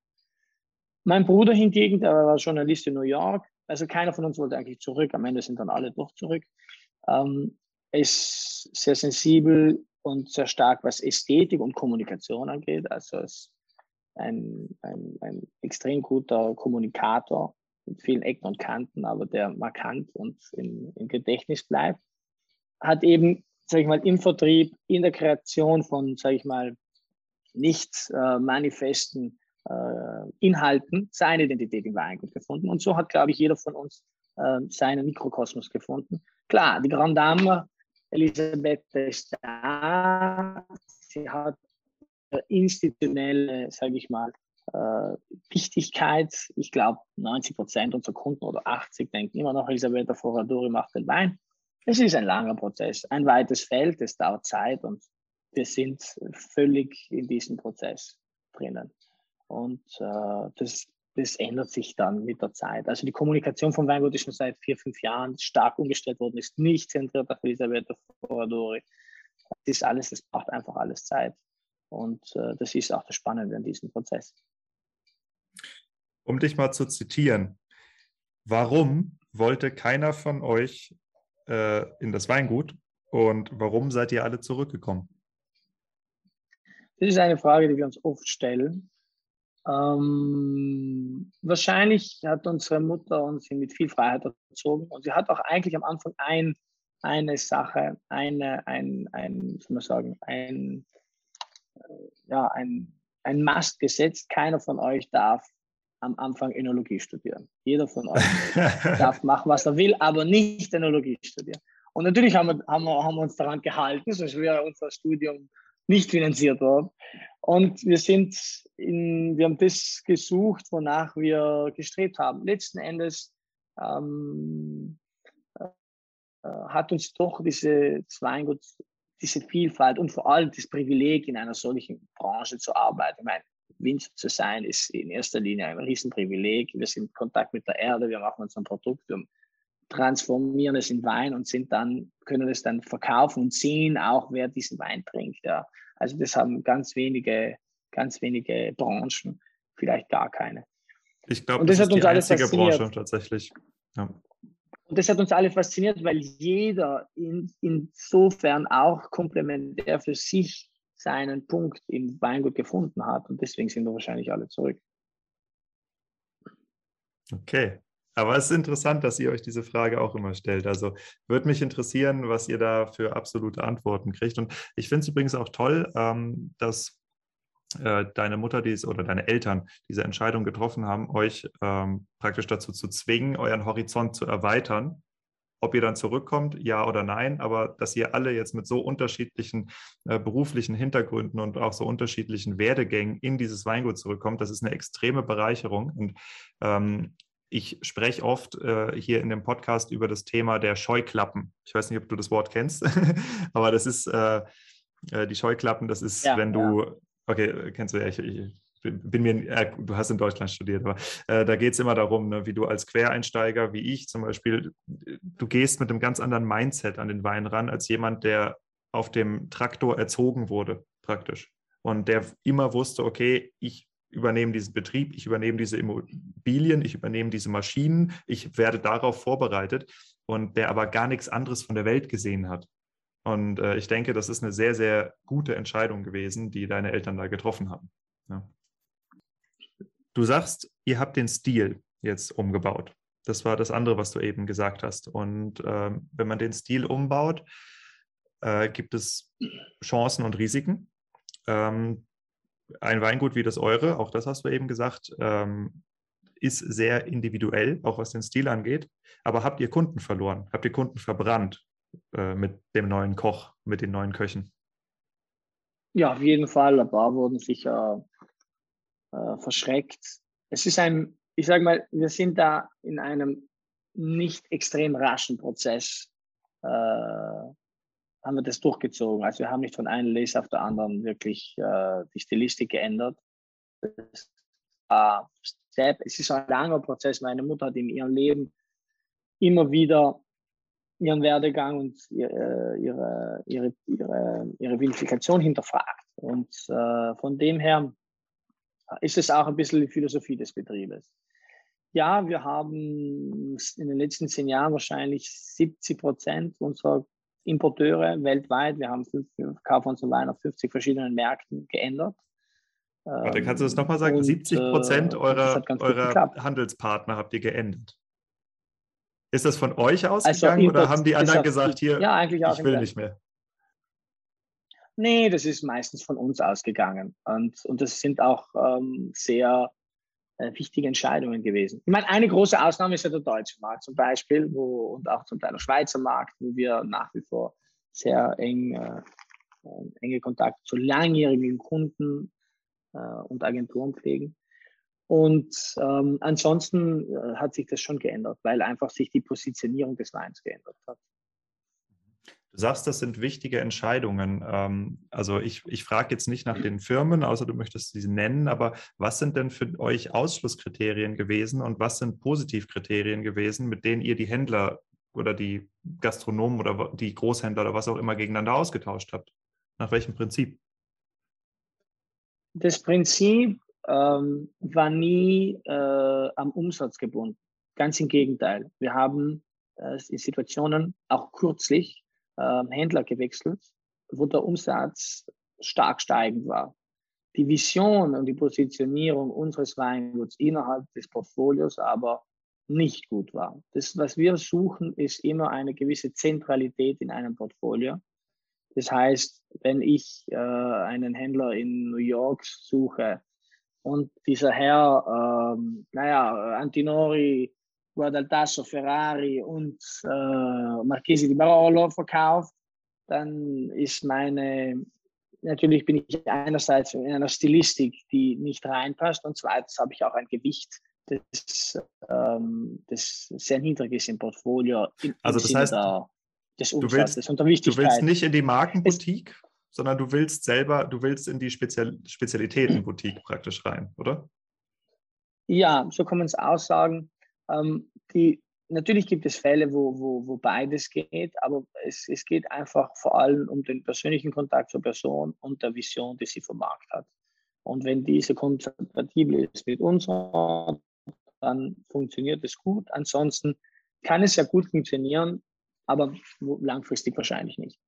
Mein Bruder hingegen, der war Journalist in New York, also keiner von uns wollte eigentlich zurück, am Ende sind dann alle doch zurück, ähm, ist sehr sensibel und sehr stark, was Ästhetik und Kommunikation angeht. Also es ein, ein, ein extrem guter Kommunikator mit vielen Ecken und Kanten, aber der markant und im, im Gedächtnis bleibt. Hat eben, sage ich mal, im Vertrieb, in der Kreation von, sage ich mal, nicht äh, manifesten äh, Inhalten seine Identität im Weingut gefunden. Und so hat, glaube ich, jeder von uns äh, seinen Mikrokosmos gefunden. Klar, die Grande Dame Elisabeth ist da. Sie hat institutionelle, sage ich mal, äh, Wichtigkeit. Ich glaube, 90 Prozent unserer Kunden oder 80 denken immer noch, Elisabetta Foradori macht den Wein. Es ist ein langer Prozess, ein weites Feld, es dauert Zeit und wir sind völlig in diesem Prozess drinnen. Und äh, das, das ändert sich dann mit der Zeit. Also die Kommunikation vom Weingut ist schon seit vier, fünf Jahren stark umgestellt worden, ist nicht zentriert auf Elisabetta Foradori. Das ist alles, das braucht einfach alles Zeit. Und äh, das ist auch das Spannende an diesem Prozess. Um dich mal zu zitieren, warum wollte keiner von euch äh, in das Weingut und warum seid ihr alle zurückgekommen? Das ist eine Frage, die wir uns oft stellen. Ähm, wahrscheinlich hat unsere Mutter uns mit viel Freiheit erzogen und sie hat auch eigentlich am Anfang ein, eine Sache, eine, ein, ein, soll man sagen, ein, ja, ein, ein Mast gesetzt. Keiner von euch darf am Anfang Enologie studieren. Jeder von euch darf machen, was er will, aber nicht Enologie studieren. Und natürlich haben wir, haben wir, haben wir uns daran gehalten, sonst wäre unser Studium nicht finanziert worden. Und wir sind in, wir haben das gesucht, wonach wir gestrebt haben. Letzten Endes ähm, äh, hat uns doch diese Weingut diese Vielfalt und vor allem das Privileg, in einer solchen Branche zu arbeiten. Ich meine, Winzer zu sein, ist in erster Linie ein Riesenprivileg. Wir sind in Kontakt mit der Erde, wir machen unser Produkt, wir transformieren es in Wein und sind dann, können es dann verkaufen und sehen auch, wer diesen Wein trinkt. Ja. Also das haben ganz wenige, ganz wenige Branchen, vielleicht gar keine. Ich glaube, das, das ist die einzige Branche tatsächlich. Ja. Und das hat uns alle fasziniert, weil jeder in, insofern auch komplementär für sich seinen Punkt im Weingut gefunden hat. Und deswegen sind wir wahrscheinlich alle zurück. Okay. Aber es ist interessant, dass ihr euch diese Frage auch immer stellt. Also würde mich interessieren, was ihr da für absolute Antworten kriegt. Und ich finde es übrigens auch toll, ähm, dass äh, deine Mutter dies oder deine Eltern diese Entscheidung getroffen haben, euch ähm, praktisch dazu zu zwingen, euren Horizont zu erweitern. Ob ihr dann zurückkommt, ja oder nein, aber dass ihr alle jetzt mit so unterschiedlichen äh, beruflichen Hintergründen und auch so unterschiedlichen Werdegängen in dieses Weingut zurückkommt, das ist eine extreme Bereicherung. Und ähm, ich spreche oft äh, hier in dem Podcast über das Thema der Scheuklappen. Ich weiß nicht, ob du das Wort kennst, aber das ist äh, äh die Scheuklappen, das ist, ja, wenn du ja Okay, kennst du ja, ich, ich bin mir, äh, du hast in Deutschland studiert, aber äh, da geht es immer darum, ne, wie du als Quereinsteiger, wie ich zum Beispiel, du gehst mit einem ganz anderen Mindset an den Wein ran, als jemand, der auf dem Traktor erzogen wurde, praktisch. Und der immer wusste, okay, ich übernehme diesen Betrieb, ich übernehme diese Immobilien, ich übernehme diese Maschinen, ich werde darauf vorbereitet und der aber gar nichts anderes von der Welt gesehen hat. Und äh, ich denke, das ist eine sehr, sehr gute Entscheidung gewesen, die deine Eltern da getroffen haben. Ja. Du sagst, ihr habt den Stil jetzt umgebaut. Das war das andere, was du eben gesagt hast. Und ähm, wenn man den Stil umbaut, äh, gibt es Chancen und Risiken. Ähm, ein Weingut wie das eure, auch das hast du eben gesagt, ähm, ist sehr individuell, auch was den Stil angeht. Aber habt ihr Kunden verloren? Habt ihr Kunden verbrannt? äh, mit dem neuen Koch, mit den neuen Köchen? Ja, auf jeden Fall. Ein paar wurden sicher äh, verschreckt. Es ist ein, ich sage mal, wir sind da in einem nicht extrem raschen Prozess, äh, haben wir das durchgezogen. Also wir haben nicht von einem Lace auf der anderen wirklich äh, die Stilistik geändert. Step. Es ist ein langer Prozess. Meine Mutter hat in ihrem Leben immer wieder ihren Werdegang und ihre, ihre, ihre, ihre, ihre Vinifikation hinterfragt. Und äh, von dem her ist es auch ein bisschen die Philosophie des Betriebes. Ja, wir haben in den letzten zehn Jahren wahrscheinlich 70 Prozent unserer Importeure weltweit, wir haben fünf, kaufen unseren Wein auf 50 verschiedenen Märkten geändert. Warte, kannst du das nochmal sagen? Und, 70 Prozent äh, eurer, eurer Handelspartner habt ihr geändert. Ist das von euch also ausgegangen also, oder haben die anderen gesagt, hier, ja, ich will nicht mehr? Nee, das ist meistens von uns ausgegangen. Und, und das sind auch ähm, sehr äh, wichtige Entscheidungen gewesen. Ich meine, eine große Ausnahme ist ja der deutsche Markt zum Beispiel wo, und auch zum Teil der Schweizer Markt, wo wir nach wie vor sehr eng, äh, äh enge Kontakte zu langjährigen Kunden äh, und Agenturen pflegen. Und ähm, ansonsten äh, hat sich das schon geändert, weil einfach sich die Positionierung des Weins geändert hat. Du sagst, das sind wichtige Entscheidungen. Ähm, also ich, ich frage jetzt nicht nach den Firmen, außer du möchtest sie nennen, aber was sind denn für euch Ausschlusskriterien gewesen und was sind Positivkriterien gewesen, mit denen ihr die Händler oder die Gastronomen oder die Großhändler oder was auch immer gegeneinander ausgetauscht habt? Nach welchem Prinzip? Das Prinzip ähm, war nie äh, am Umsatz gebunden. Ganz im Gegenteil. Wir haben äh, Situationen, auch kürzlich, Händler gewechselt, wo der Umsatz stark steigend war. Die Vision und die Positionierung unseres Weinguts innerhalb des Portfolios aber nicht gut war. Das, was wir suchen, ist immer eine gewisse Zentralität in einem Portfolio. Das heißt, wenn ich äh, einen Händler in New York suche, und dieser Herr, ähm, naja, Antinori, Guadaltasso, Ferrari und äh, Marchesi di Barolo verkauft, dann ist meine, natürlich bin ich einerseits in einer Stilistik, die nicht reinpasst und zweitens habe ich auch ein Gewicht, das, ähm, das sehr niedrig ist im Portfolio. Im, also das heißt, der, des Umsatzes du willst, und der Wichtigkeit. Du willst nicht in die Markenboutique? Es, sondern du willst selber, du willst in die Spezial Spezialitätenboutique praktisch rein, oder? Ja, so kann man es auch sagen. Ähm, die, natürlich gibt es Fälle, wo, wo, wo beides geht, aber es, es geht einfach vor allem um den persönlichen Kontakt zur Person und der Vision, die sie vom Markt hat. Und wenn diese kompatibel ist mit uns, dann funktioniert es gut. Ansonsten kann es ja gut funktionieren, aber langfristig wahrscheinlich nicht.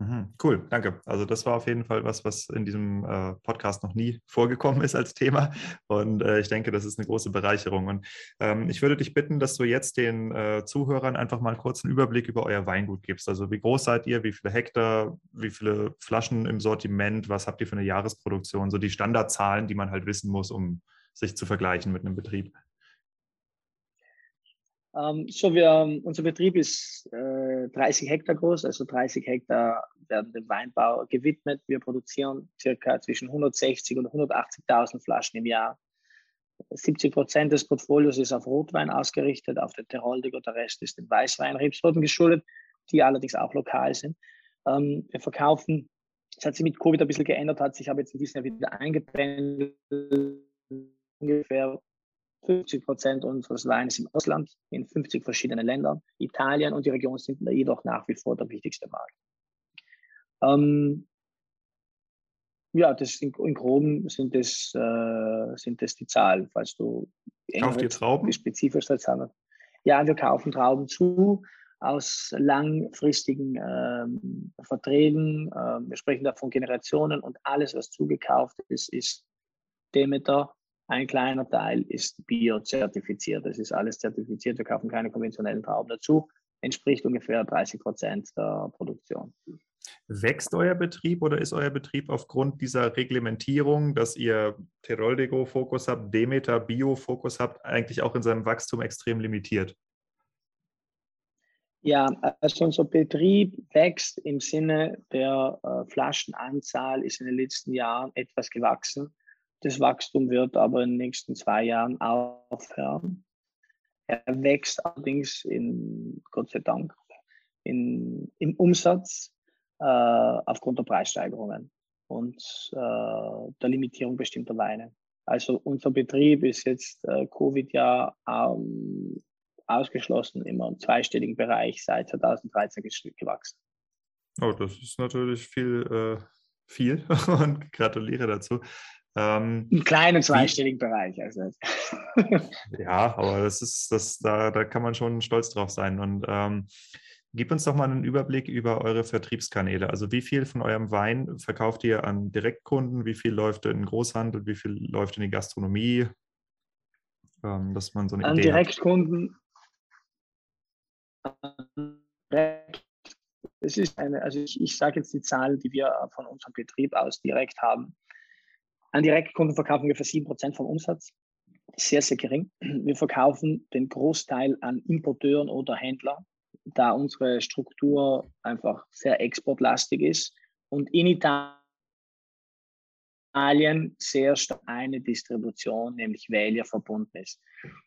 Mhm, cool, danke. Also das war auf jeden Fall was, was in diesem äh, Podcast noch nie vorgekommen ist als Thema. Und äh, ich denke, das ist eine große Bereicherung. Und ähm, ich würde dich bitten, dass du jetzt den äh, Zuhörern einfach mal einen kurzen Überblick über euer Weingut gibst. Also wie groß seid ihr, wie viele Hektar, wie viele Flaschen im Sortiment, was habt ihr für eine Jahresproduktion, so die Standardzahlen, die man halt wissen muss, um sich zu vergleichen mit einem Betrieb. Ähm, so, wir, unser Betrieb ist äh, 30 Hektar groß, also 30 Hektar werden dem Weinbau gewidmet. Wir produzieren circa zwischen 160 und 180.000 Flaschen im Jahr. 70 Prozent des Portfolios ist auf Rotwein ausgerichtet, auf den Teroldig und der Rest ist den Weißwein-Rebsorten geschuldet, die allerdings auch lokal sind. Ähm, wir verkaufen, es hat sich mit Covid ein bisschen geändert, hat sich aber jetzt in diesem Jahr wieder eingependelt, ungefähr 50 Prozent unseres Weines im Ausland, in 50 verschiedenen Ländern. Italien und die Region sind jedoch nach wie vor der wichtigste Markt. Ähm, ja, das in, in Groben sind das, äh, sind das die Zahlen, falls du Kauft ihr Trauben? spezifisch Zahlen. Ja, wir kaufen Trauben zu aus langfristigen ähm, Verträgen. Ähm, wir sprechen da von Generationen und alles, was zugekauft ist, ist Demeter ein kleiner Teil ist biozertifiziert. Das ist alles zertifiziert. Wir kaufen keine konventionellen Trauben dazu. Entspricht ungefähr 30 Prozent der Produktion. Wächst euer Betrieb oder ist euer Betrieb aufgrund dieser Reglementierung, dass ihr Teroldego-Fokus habt, Demeter Bio-Fokus habt, eigentlich auch in seinem Wachstum extrem limitiert? Ja, also unser Betrieb wächst im Sinne der äh, Flaschenanzahl ist in den letzten Jahren etwas gewachsen. Das Wachstum wird aber in den nächsten zwei Jahren aufhören. Er wächst allerdings in, Gott sei Dank, in, im Umsatz äh, aufgrund der Preissteigerungen und äh, der Limitierung bestimmter Weine. Also unser Betrieb ist jetzt äh, Covid-Jahr ähm, ausgeschlossen im zweistelligen Bereich seit 2013 gewachsen. Oh, das ist natürlich viel, äh, viel und gratuliere dazu. Ähm, Im kleinen zweistelligen wie, Bereich. Also. ja, aber das ist, das, da, da kann man schon stolz drauf sein. Und ähm, Gib uns doch mal einen Überblick über eure Vertriebskanäle. Also wie viel von eurem Wein verkauft ihr an Direktkunden, wie viel läuft in den Großhandel, wie viel läuft in die Gastronomie, ähm, dass man so eine an Idee Direktkunden. Es ist eine, also ich, ich sage jetzt die Zahlen, die wir von unserem Betrieb aus direkt haben. An Direktkunden verkaufen wir für 7% vom Umsatz. Sehr, sehr gering. Wir verkaufen den Großteil an Importeuren oder Händlern, da unsere Struktur einfach sehr exportlastig ist. Und in Italien sehr stark eine Distribution, nämlich Wähler, verbunden ist.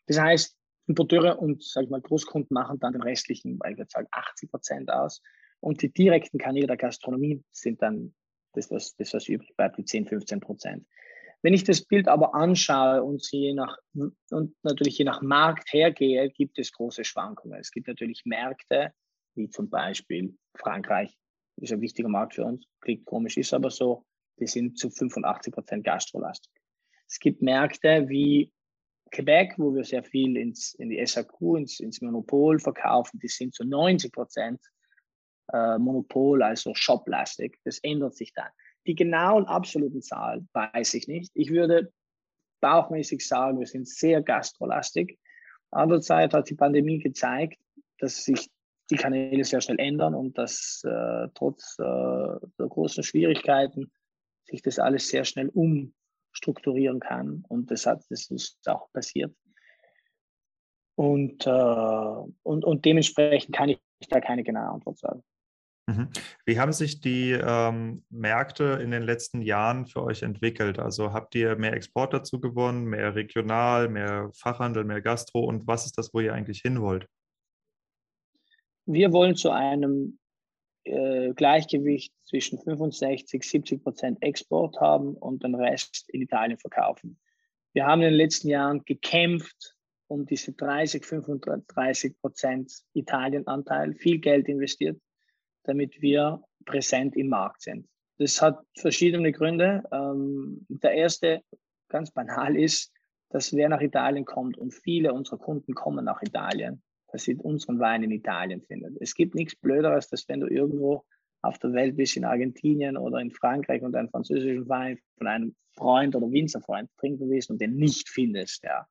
Das heißt, Importeure und sag ich mal, Großkunden machen dann den restlichen, ich würde sagen, 80 Prozent aus. Und die direkten Kanäle der Gastronomie sind dann das, was, das, was übrig bleibt, die 10, 15 Prozent. Wenn ich das Bild aber anschaue und je nach, und natürlich je nach Markt hergehe, gibt es große Schwankungen. Es gibt natürlich Märkte, wie zum Beispiel Frankreich, ist ein wichtiger Markt für uns, klingt komisch, ist aber so, die sind zu 85 Prozent gastrolastig. Es gibt Märkte wie Quebec, wo wir sehr viel ins, in die SAQ, ins, ins Monopol verkaufen, die sind zu 90 Prozent äh, Monopol, also shoplastig. Das ändert sich dann. Die genauen absoluten Zahlen weiß ich nicht. Ich würde bauchmäßig sagen, wir sind sehr gastrolastig. Andererseits hat die Pandemie gezeigt, dass sich die Kanäle sehr schnell ändern und dass äh, trotz äh, der großen Schwierigkeiten sich das alles sehr schnell umstrukturieren kann. Und das, hat, das ist auch passiert. Und, äh, und, und dementsprechend kann ich da keine genaue Antwort sagen. Mhm. Wie haben sich die ähm, Märkte in den letzten Jahren für euch entwickelt? Also habt ihr mehr Export dazu gewonnen, mehr regional, mehr Fachhandel, mehr Gastro und was ist das, wo ihr eigentlich hin wollt? Wir wollen zu einem äh, Gleichgewicht zwischen 65, 70 Prozent Export haben und den Rest in Italien verkaufen. Wir haben in den letzten Jahren gekämpft um diese 30, 35 Prozent Italienanteil, viel Geld investiert, damit wir präsent im Markt sind. Das hat verschiedene Gründe. Ähm, der erste, ganz banal, ist, dass wer nach Italien kommt und viele unserer Kunden kommen nach Italien, dass sie unseren Wein in Italien finden. Es gibt nichts Blöderes, als wenn du irgendwo auf der Welt bist, in Argentinien oder in Frankreich und einen französischen Wein von einem Freund oder Winzerfreund trinken willst und den nicht findest. Ja.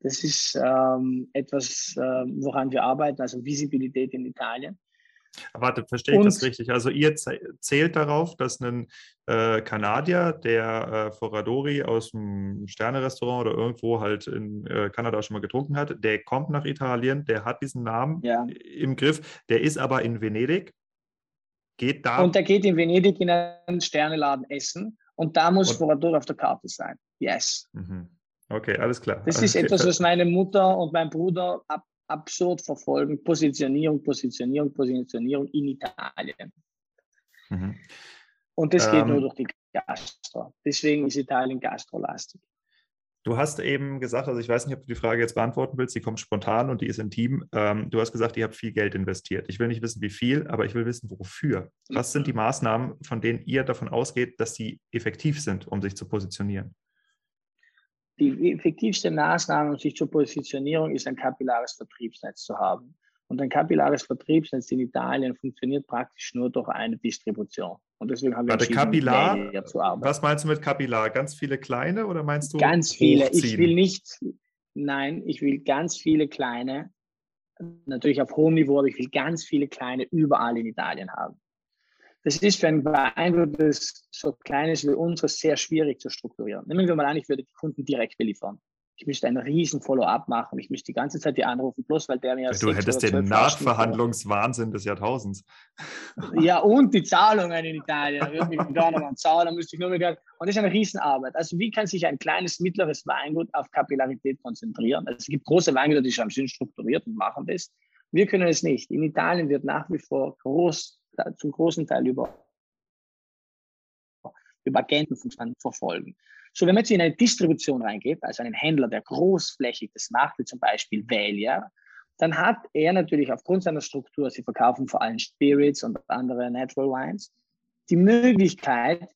Das ist ähm, etwas, äh, woran wir arbeiten, also Visibilität in Italien. Warte, verstehe ich das richtig? Also ihr zählt darauf, dass ein äh, Kanadier, der äh, Foradori aus dem Sterne-Restaurant oder irgendwo halt in äh, Kanada schon mal getrunken hat, der kommt nach Italien, der hat diesen Namen ja. im Griff, der ist aber in Venedig, geht da. Und der geht in Venedig in einen Sterneladen essen und da muss und, Foradori auf der Karte sein. Yes. Mhm. Okay, alles klar. Das ist etwas, was meine Mutter und mein Bruder ab absurd verfolgen. Positionierung, Positionierung, Positionierung in Italien. Mhm. Und das geht ähm, nur durch die Gastro. Deswegen ist Italien gastrolastig. Du hast eben gesagt, also ich weiß nicht, ob du die Frage jetzt beantworten willst, die kommt spontan und die ist intim. Ähm, du hast gesagt, ihr habt viel Geld investiert. Ich will nicht wissen, wie viel, aber ich will wissen, wofür. Was sind die Maßnahmen, von denen ihr davon ausgeht, dass sie effektiv sind, um sich zu positionieren? Die effektivste Maßnahme, um sich zur Positionierung, ist ein kapillares Vertriebsnetz zu haben. Und ein kapillares Vertriebsnetz in Italien funktioniert praktisch nur durch eine Distribution. Und deswegen haben wir Warte, Kapillar, zu arbeiten. Was meinst du mit Kapillar? Ganz viele kleine oder meinst du? Ganz viele. Hochziehen? Ich will nicht, nein, ich will ganz viele kleine, natürlich auf hohem Niveau, aber ich will ganz viele kleine überall in Italien haben. Das ist für ein Weingut, das so klein ist wie unseres, sehr schwierig zu strukturieren. Nehmen wir mal an, ich würde die Kunden direkt beliefern. Ich müsste einen riesen Follow-up machen. Ich müsste die ganze Zeit die anrufen, bloß weil der mir. Du hättest den Nachverhandlungswahnsinn des Jahrtausends. Ja, und die Zahlungen in Italien. Da würde mich gar nicht zahlen, dann müsste ich nur mit Und das ist eine Riesenarbeit. Also, wie kann sich ein kleines, mittleres Weingut auf Kapillarität konzentrieren? Also, es gibt große Weingüter, die sind strukturiert und machen das. Wir können es nicht. In Italien wird nach wie vor groß zum großen Teil über, über Agenten verfolgen. So, wenn man jetzt in eine Distribution reingeht, also einen Händler, der großflächig das macht, wie zum Beispiel Valia, dann hat er natürlich aufgrund seiner Struktur, sie verkaufen vor allem Spirits und andere Natural Wines, die Möglichkeit,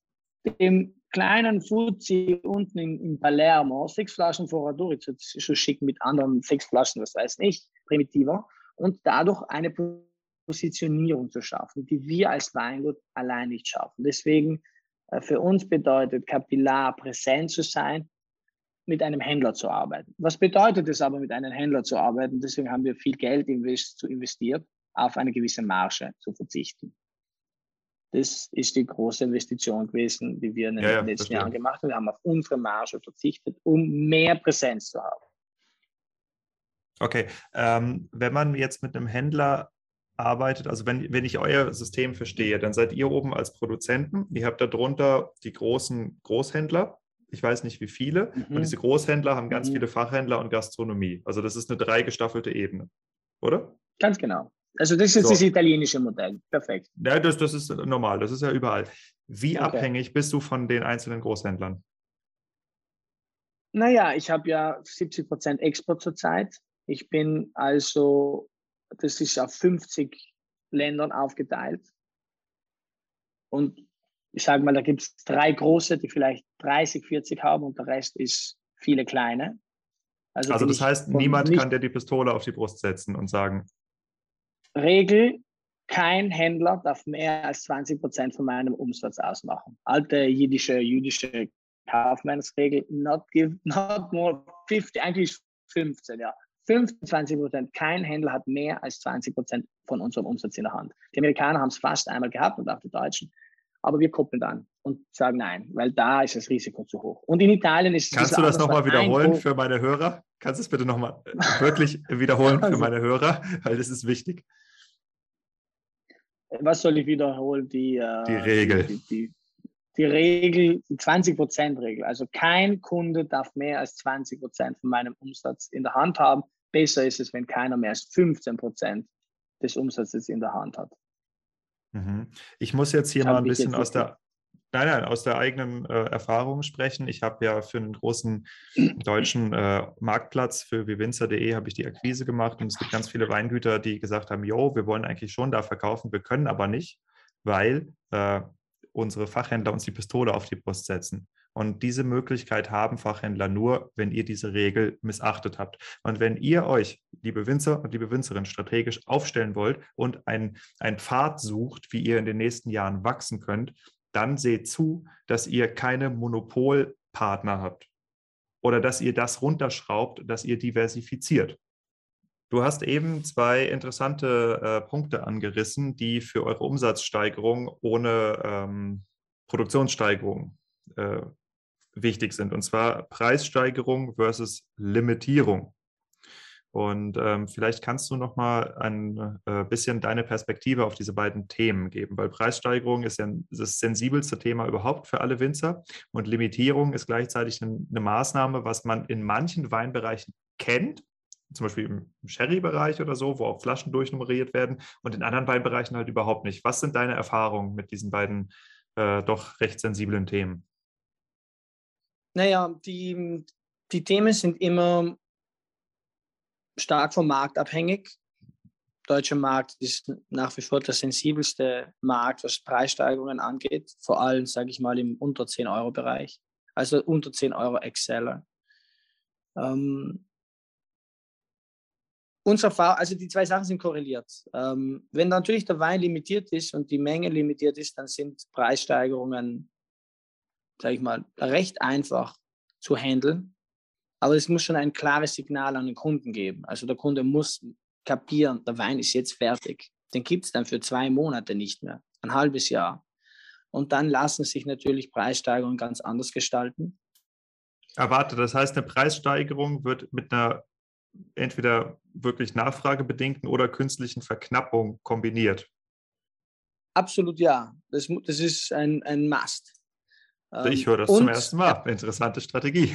dem kleinen Fuzzi unten in, in Palermo sechs Flaschen Foradori zu, zu schicken mit anderen sechs Flaschen, was weiß ich, primitiver, und dadurch eine Positionierung zu schaffen, die wir als Weingut allein nicht schaffen. Deswegen äh, für uns bedeutet Kapillar präsent zu sein, mit einem Händler zu arbeiten. Was bedeutet es aber, mit einem Händler zu arbeiten? Deswegen haben wir viel Geld invest zu investiert, auf eine gewisse Marge zu verzichten. Das ist die große Investition gewesen, die wir in den ja, letzten. Jahren gemacht haben. Wir haben auf unsere Marge verzichtet, um mehr Präsenz zu haben. Okay, ähm, wenn man jetzt mit einem Händler arbeitet, also wenn, wenn ich euer System verstehe, dann seid ihr oben als Produzenten, ihr habt darunter die großen Großhändler, ich weiß nicht wie viele, mhm. und diese Großhändler haben ganz mhm. viele Fachhändler und Gastronomie. Also das ist eine dreigestaffelte Ebene, oder? Ganz genau. Also das ist so. das italienische Modell. Perfekt. Ja, das, das ist normal, das ist ja überall. Wie okay. abhängig bist du von den einzelnen Großhändlern? Naja, ich habe ja 70 Prozent Export zurzeit. Ich bin also, das ist auf 50 Ländern aufgeteilt. Und ich sage mal, da gibt es drei große, die vielleicht 30, 40 haben und der Rest ist viele kleine. Also, also das heißt, niemand kann dir die Pistole auf die Brust setzen und sagen, Regel, kein Händler darf mehr als 20 Prozent von meinem Umsatz ausmachen. Alte jiddische, jüdische Kaufmannsregel, not give, not more 50, eigentlich 15, ja. 25 Prozent. Kein Händler hat mehr als 20 Prozent von unserem Umsatz in der Hand. Die Amerikaner haben es fast einmal gehabt und auch die Deutschen. Aber wir koppeln dann und sagen nein, weil da ist das Risiko zu hoch. Und in Italien ist es. Kannst du das nochmal wiederholen für meine Hörer? Kannst du es bitte nochmal wirklich wiederholen für also meine Hörer? Weil das ist wichtig. Was soll ich wiederholen? Die, äh, die Regel. Die, die, die Regel, die 20%-Regel. Also kein Kunde darf mehr als 20% von meinem Umsatz in der Hand haben. Besser ist es, wenn keiner mehr als 15% des Umsatzes in der Hand hat. Mhm. Ich muss jetzt hier das mal ein bisschen aus der, nein, nein, aus der eigenen äh, Erfahrung sprechen. Ich habe ja für einen großen deutschen äh, Marktplatz für vivinza.de habe ich die Akquise gemacht und es gibt ganz viele Weingüter, die gesagt haben, jo, wir wollen eigentlich schon da verkaufen, wir können aber nicht, weil äh, unsere Fachhändler uns die Pistole auf die Brust setzen. Und diese Möglichkeit haben Fachhändler nur, wenn ihr diese Regel missachtet habt. Und wenn ihr euch, liebe Winzer und liebe Winzerin, strategisch aufstellen wollt und einen Pfad sucht, wie ihr in den nächsten Jahren wachsen könnt, dann seht zu, dass ihr keine Monopolpartner habt oder dass ihr das runterschraubt, dass ihr diversifiziert. Du hast eben zwei interessante äh, Punkte angerissen, die für eure Umsatzsteigerung ohne ähm, Produktionssteigerung äh, wichtig sind, und zwar Preissteigerung versus Limitierung. Und ähm, vielleicht kannst du noch mal ein äh, bisschen deine Perspektive auf diese beiden Themen geben, weil Preissteigerung ist ja das sensibelste Thema überhaupt für alle Winzer und Limitierung ist gleichzeitig eine, eine Maßnahme, was man in manchen Weinbereichen kennt, zum Beispiel im Sherry-Bereich oder so, wo auch Flaschen durchnummeriert werden und in anderen Weinbereichen halt überhaupt nicht. Was sind deine Erfahrungen mit diesen beiden äh, doch recht sensiblen Themen? Naja, die, die Themen sind immer stark vom Markt abhängig. Der deutsche Markt ist nach wie vor der sensibelste Markt, was Preissteigerungen angeht, vor allem, sage ich mal, im unter 10-Euro-Bereich, also unter 10 Euro Exceller. Ähm, unsere also die zwei Sachen sind korreliert. Ähm, wenn natürlich der Wein limitiert ist und die Menge limitiert ist, dann sind Preissteigerungen sage ich mal, recht einfach zu handeln. Aber es muss schon ein klares Signal an den Kunden geben. Also der Kunde muss kapieren, der Wein ist jetzt fertig. Den gibt es dann für zwei Monate nicht mehr, ein halbes Jahr. Und dann lassen sich natürlich Preissteigerungen ganz anders gestalten. Erwarte, das heißt, eine Preissteigerung wird mit einer entweder wirklich nachfragebedingten oder künstlichen Verknappung kombiniert. Absolut ja. Das, das ist ein, ein Must. Ich höre das und, zum ersten Mal. Interessante Strategie.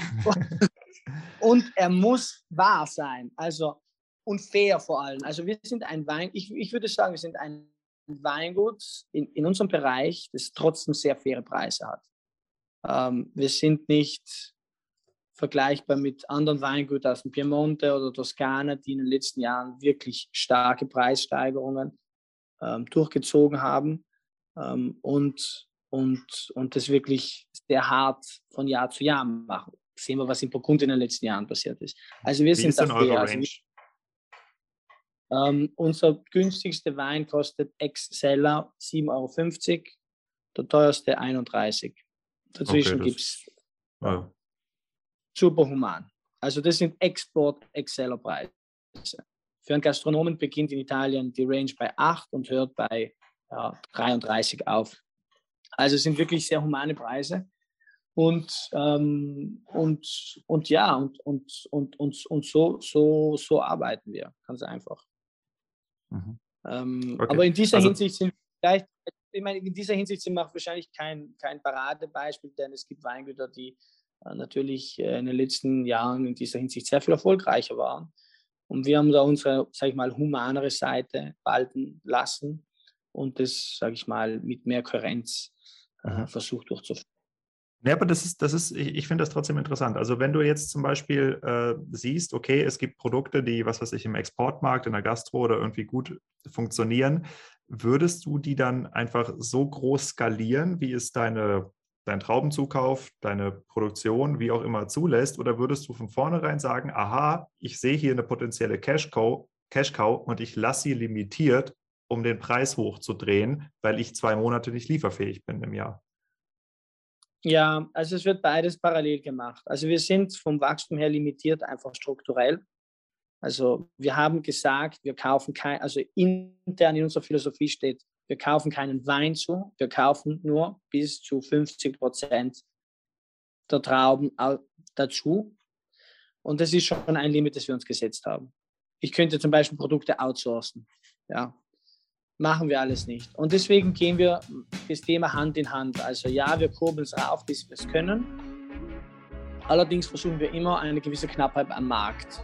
und er muss wahr sein. Also und fair vor allem. Also wir sind ein Wein, ich, ich würde sagen, wir sind ein Weingut in, in unserem Bereich, das trotzdem sehr faire Preise hat. Ähm, wir sind nicht vergleichbar mit anderen Weingütern aus dem Piemonte oder Toskana, die in den letzten Jahren wirklich starke Preissteigerungen ähm, durchgezogen haben. Ähm, und und, und das wirklich sehr hart von Jahr zu Jahr machen. Sehen wir, was in Burgund in den letzten Jahren passiert ist. Also wir Wie sind ist eure also Range? Ähm, unser günstigster Wein kostet Ex-Seller 7,50 Euro, der teuerste 31. Dazwischen okay, gibt es ja. super human. Also das sind Export-Ex-Seller-Preise. Für einen Gastronomen beginnt in Italien die Range bei 8 und hört bei ja, 33 auf. Also es sind wirklich sehr humane Preise. Und, ähm, und, und ja, und, und, und, und, und so, so, so arbeiten wir, ganz einfach. Mhm. Ähm, okay. Aber in dieser also, Hinsicht sind vielleicht, ich meine, in dieser Hinsicht sind wir wahrscheinlich kein, kein Paradebeispiel, denn es gibt Weingüter, die äh, natürlich äh, in den letzten Jahren in dieser Hinsicht sehr viel erfolgreicher waren. Und wir haben da unsere, sage ich mal, humanere Seite walten lassen und das, sage ich mal, mit mehr Kohärenz äh, versucht durchzuführen. Ja, aber das ist, das ist, ich, ich finde das trotzdem interessant. Also wenn du jetzt zum Beispiel äh, siehst, okay, es gibt Produkte, die, was weiß ich, im Exportmarkt, in der Gastro oder irgendwie gut funktionieren, würdest du die dann einfach so groß skalieren, wie es deine, dein Traubenzukauf, deine Produktion, wie auch immer zulässt? Oder würdest du von vornherein sagen, aha, ich sehe hier eine potenzielle Cash-Cow Cash -Cow und ich lasse sie limitiert, um den Preis hochzudrehen, weil ich zwei Monate nicht lieferfähig bin im Jahr? Ja, also es wird beides parallel gemacht. Also wir sind vom Wachstum her limitiert einfach strukturell. Also wir haben gesagt, wir kaufen kein, also intern in unserer Philosophie steht, wir kaufen keinen Wein zu, wir kaufen nur bis zu 50 Prozent der Trauben dazu. Und das ist schon ein Limit, das wir uns gesetzt haben. Ich könnte zum Beispiel Produkte outsourcen. Ja, machen wir alles nicht. Und deswegen gehen wir das Thema Hand in Hand. Also ja, wir kurbeln es rauf, bis wir es können. Allerdings versuchen wir immer eine gewisse Knappheit am Markt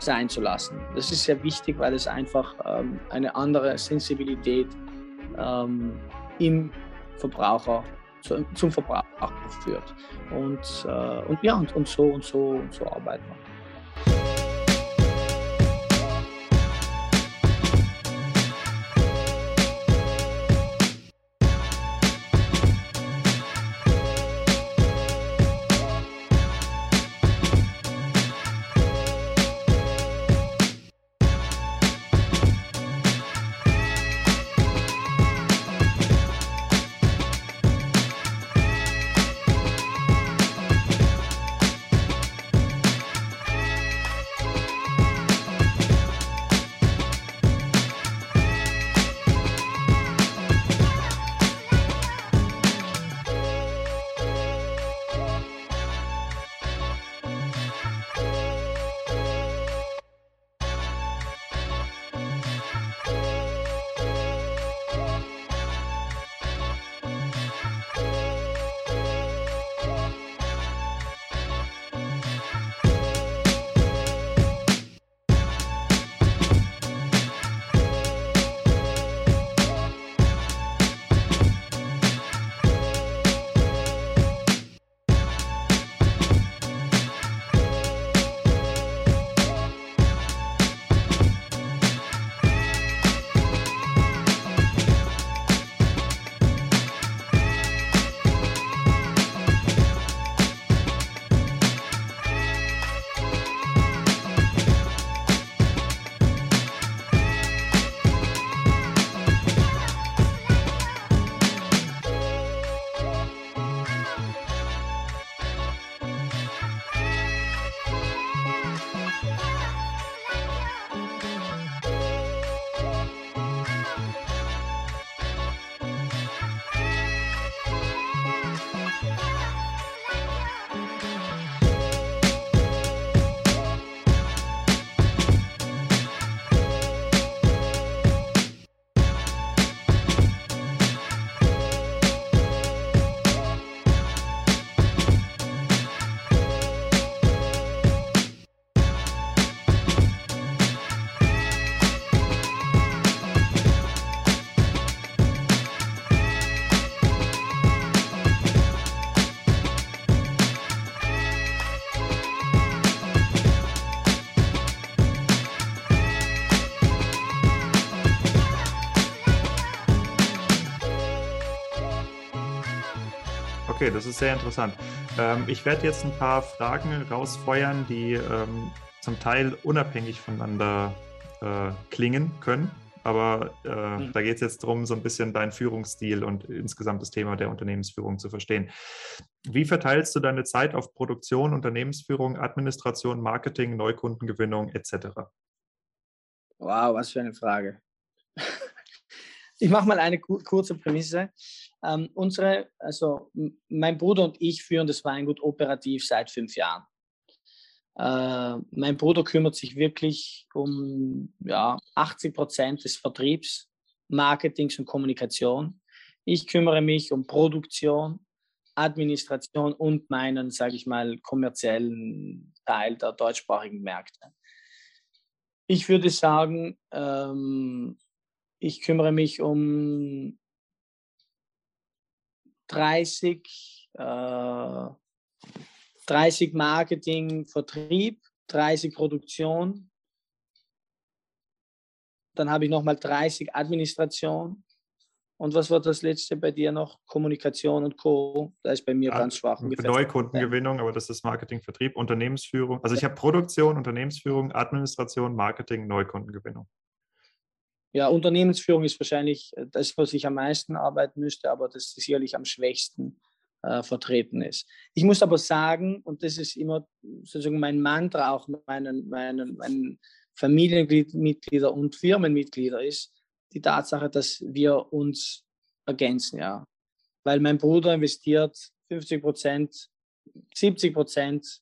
sein zu lassen. Das ist sehr wichtig, weil es einfach ähm, eine andere Sensibilität ähm, im Verbraucher zu, zum Verbraucher führt. Und, äh, und ja, und, und, so und so und so arbeiten wir. Okay, das ist sehr interessant. Ähm, ich werde jetzt ein paar Fragen rausfeuern, die ähm, zum Teil unabhängig voneinander äh, klingen können. Aber äh, mhm. da geht es jetzt darum, so ein bisschen deinen Führungsstil und insgesamt das Thema der Unternehmensführung zu verstehen. Wie verteilst du deine Zeit auf Produktion, Unternehmensführung, Administration, Marketing, Neukundengewinnung etc.? Wow, was für eine Frage. ich mache mal eine kurze Prämisse. Ähm, unsere, also mein Bruder und ich führen das Weingut operativ seit fünf Jahren. Äh, mein Bruder kümmert sich wirklich um ja, 80 Prozent des Vertriebs, Marketings und Kommunikation. Ich kümmere mich um Produktion, Administration und meinen, sage ich mal, kommerziellen Teil der deutschsprachigen Märkte. Ich würde sagen, ähm, ich kümmere mich um 30, äh, 30 Marketing, Vertrieb, 30 Produktion. Dann habe ich nochmal 30 Administration. Und was war das letzte bei dir noch? Kommunikation und Co. Da ist bei mir ja, ganz schwach. Neukundengewinnung, aber das ist Marketing, Vertrieb, Unternehmensführung. Also ich habe Produktion, Unternehmensführung, Administration, Marketing, Neukundengewinnung. Ja, Unternehmensführung ist wahrscheinlich das, was ich am meisten arbeiten müsste, aber das sicherlich am schwächsten äh, vertreten ist. Ich muss aber sagen, und das ist immer sozusagen mein Mantra auch meinen, meinen, meinen Familienmitglieder und Firmenmitglieder ist, die Tatsache, dass wir uns ergänzen, ja. Weil mein Bruder investiert 50 Prozent, 70 Prozent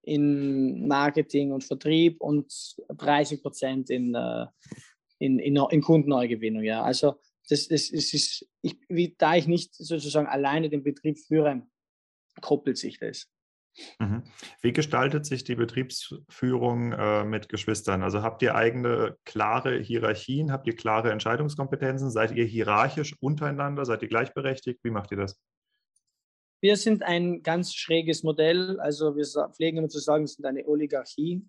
in Marketing und Vertrieb und 30 Prozent in, äh, in, in, in Kundenneugewinnung, ja. Also das, das, das ist, ich, wie, da ich nicht sozusagen alleine den Betrieb führe, koppelt sich das. Mhm. Wie gestaltet sich die Betriebsführung äh, mit Geschwistern? Also habt ihr eigene klare Hierarchien? Habt ihr klare Entscheidungskompetenzen? Seid ihr hierarchisch untereinander? Seid ihr gleichberechtigt? Wie macht ihr das? Wir sind ein ganz schräges Modell. Also wir pflegen immer zu sagen, wir sind eine Oligarchie.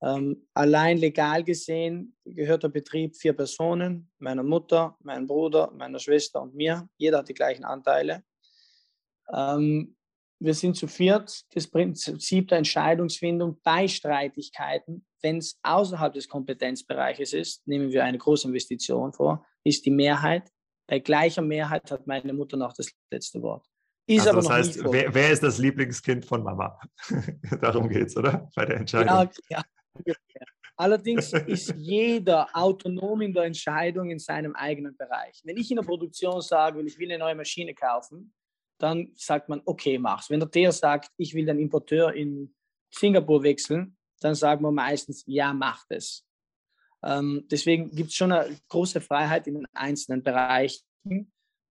Ähm, allein legal gesehen gehört der Betrieb vier Personen, meiner Mutter, meinem Bruder, meiner Schwester und mir. Jeder hat die gleichen Anteile. Ähm, wir sind zu viert. Das Prinzip der Entscheidungsfindung bei Streitigkeiten, wenn es außerhalb des Kompetenzbereiches ist, nehmen wir eine große Investition vor, ist die Mehrheit. Bei gleicher Mehrheit hat meine Mutter noch das letzte Wort. Ist also das heißt, wer, wer, ist das Lieblingskind von Mama? Darum geht es, oder? Bei der Entscheidung. Ja, ja, Allerdings ist jeder autonom in der Entscheidung in seinem eigenen Bereich. Wenn ich in der Produktion sage, ich will eine neue Maschine kaufen, dann sagt man, okay, mach's. Wenn der Theo sagt, ich will den Importeur in Singapur wechseln, dann sagen wir meistens, ja, macht es. Ähm, deswegen gibt es schon eine große Freiheit in den einzelnen Bereichen.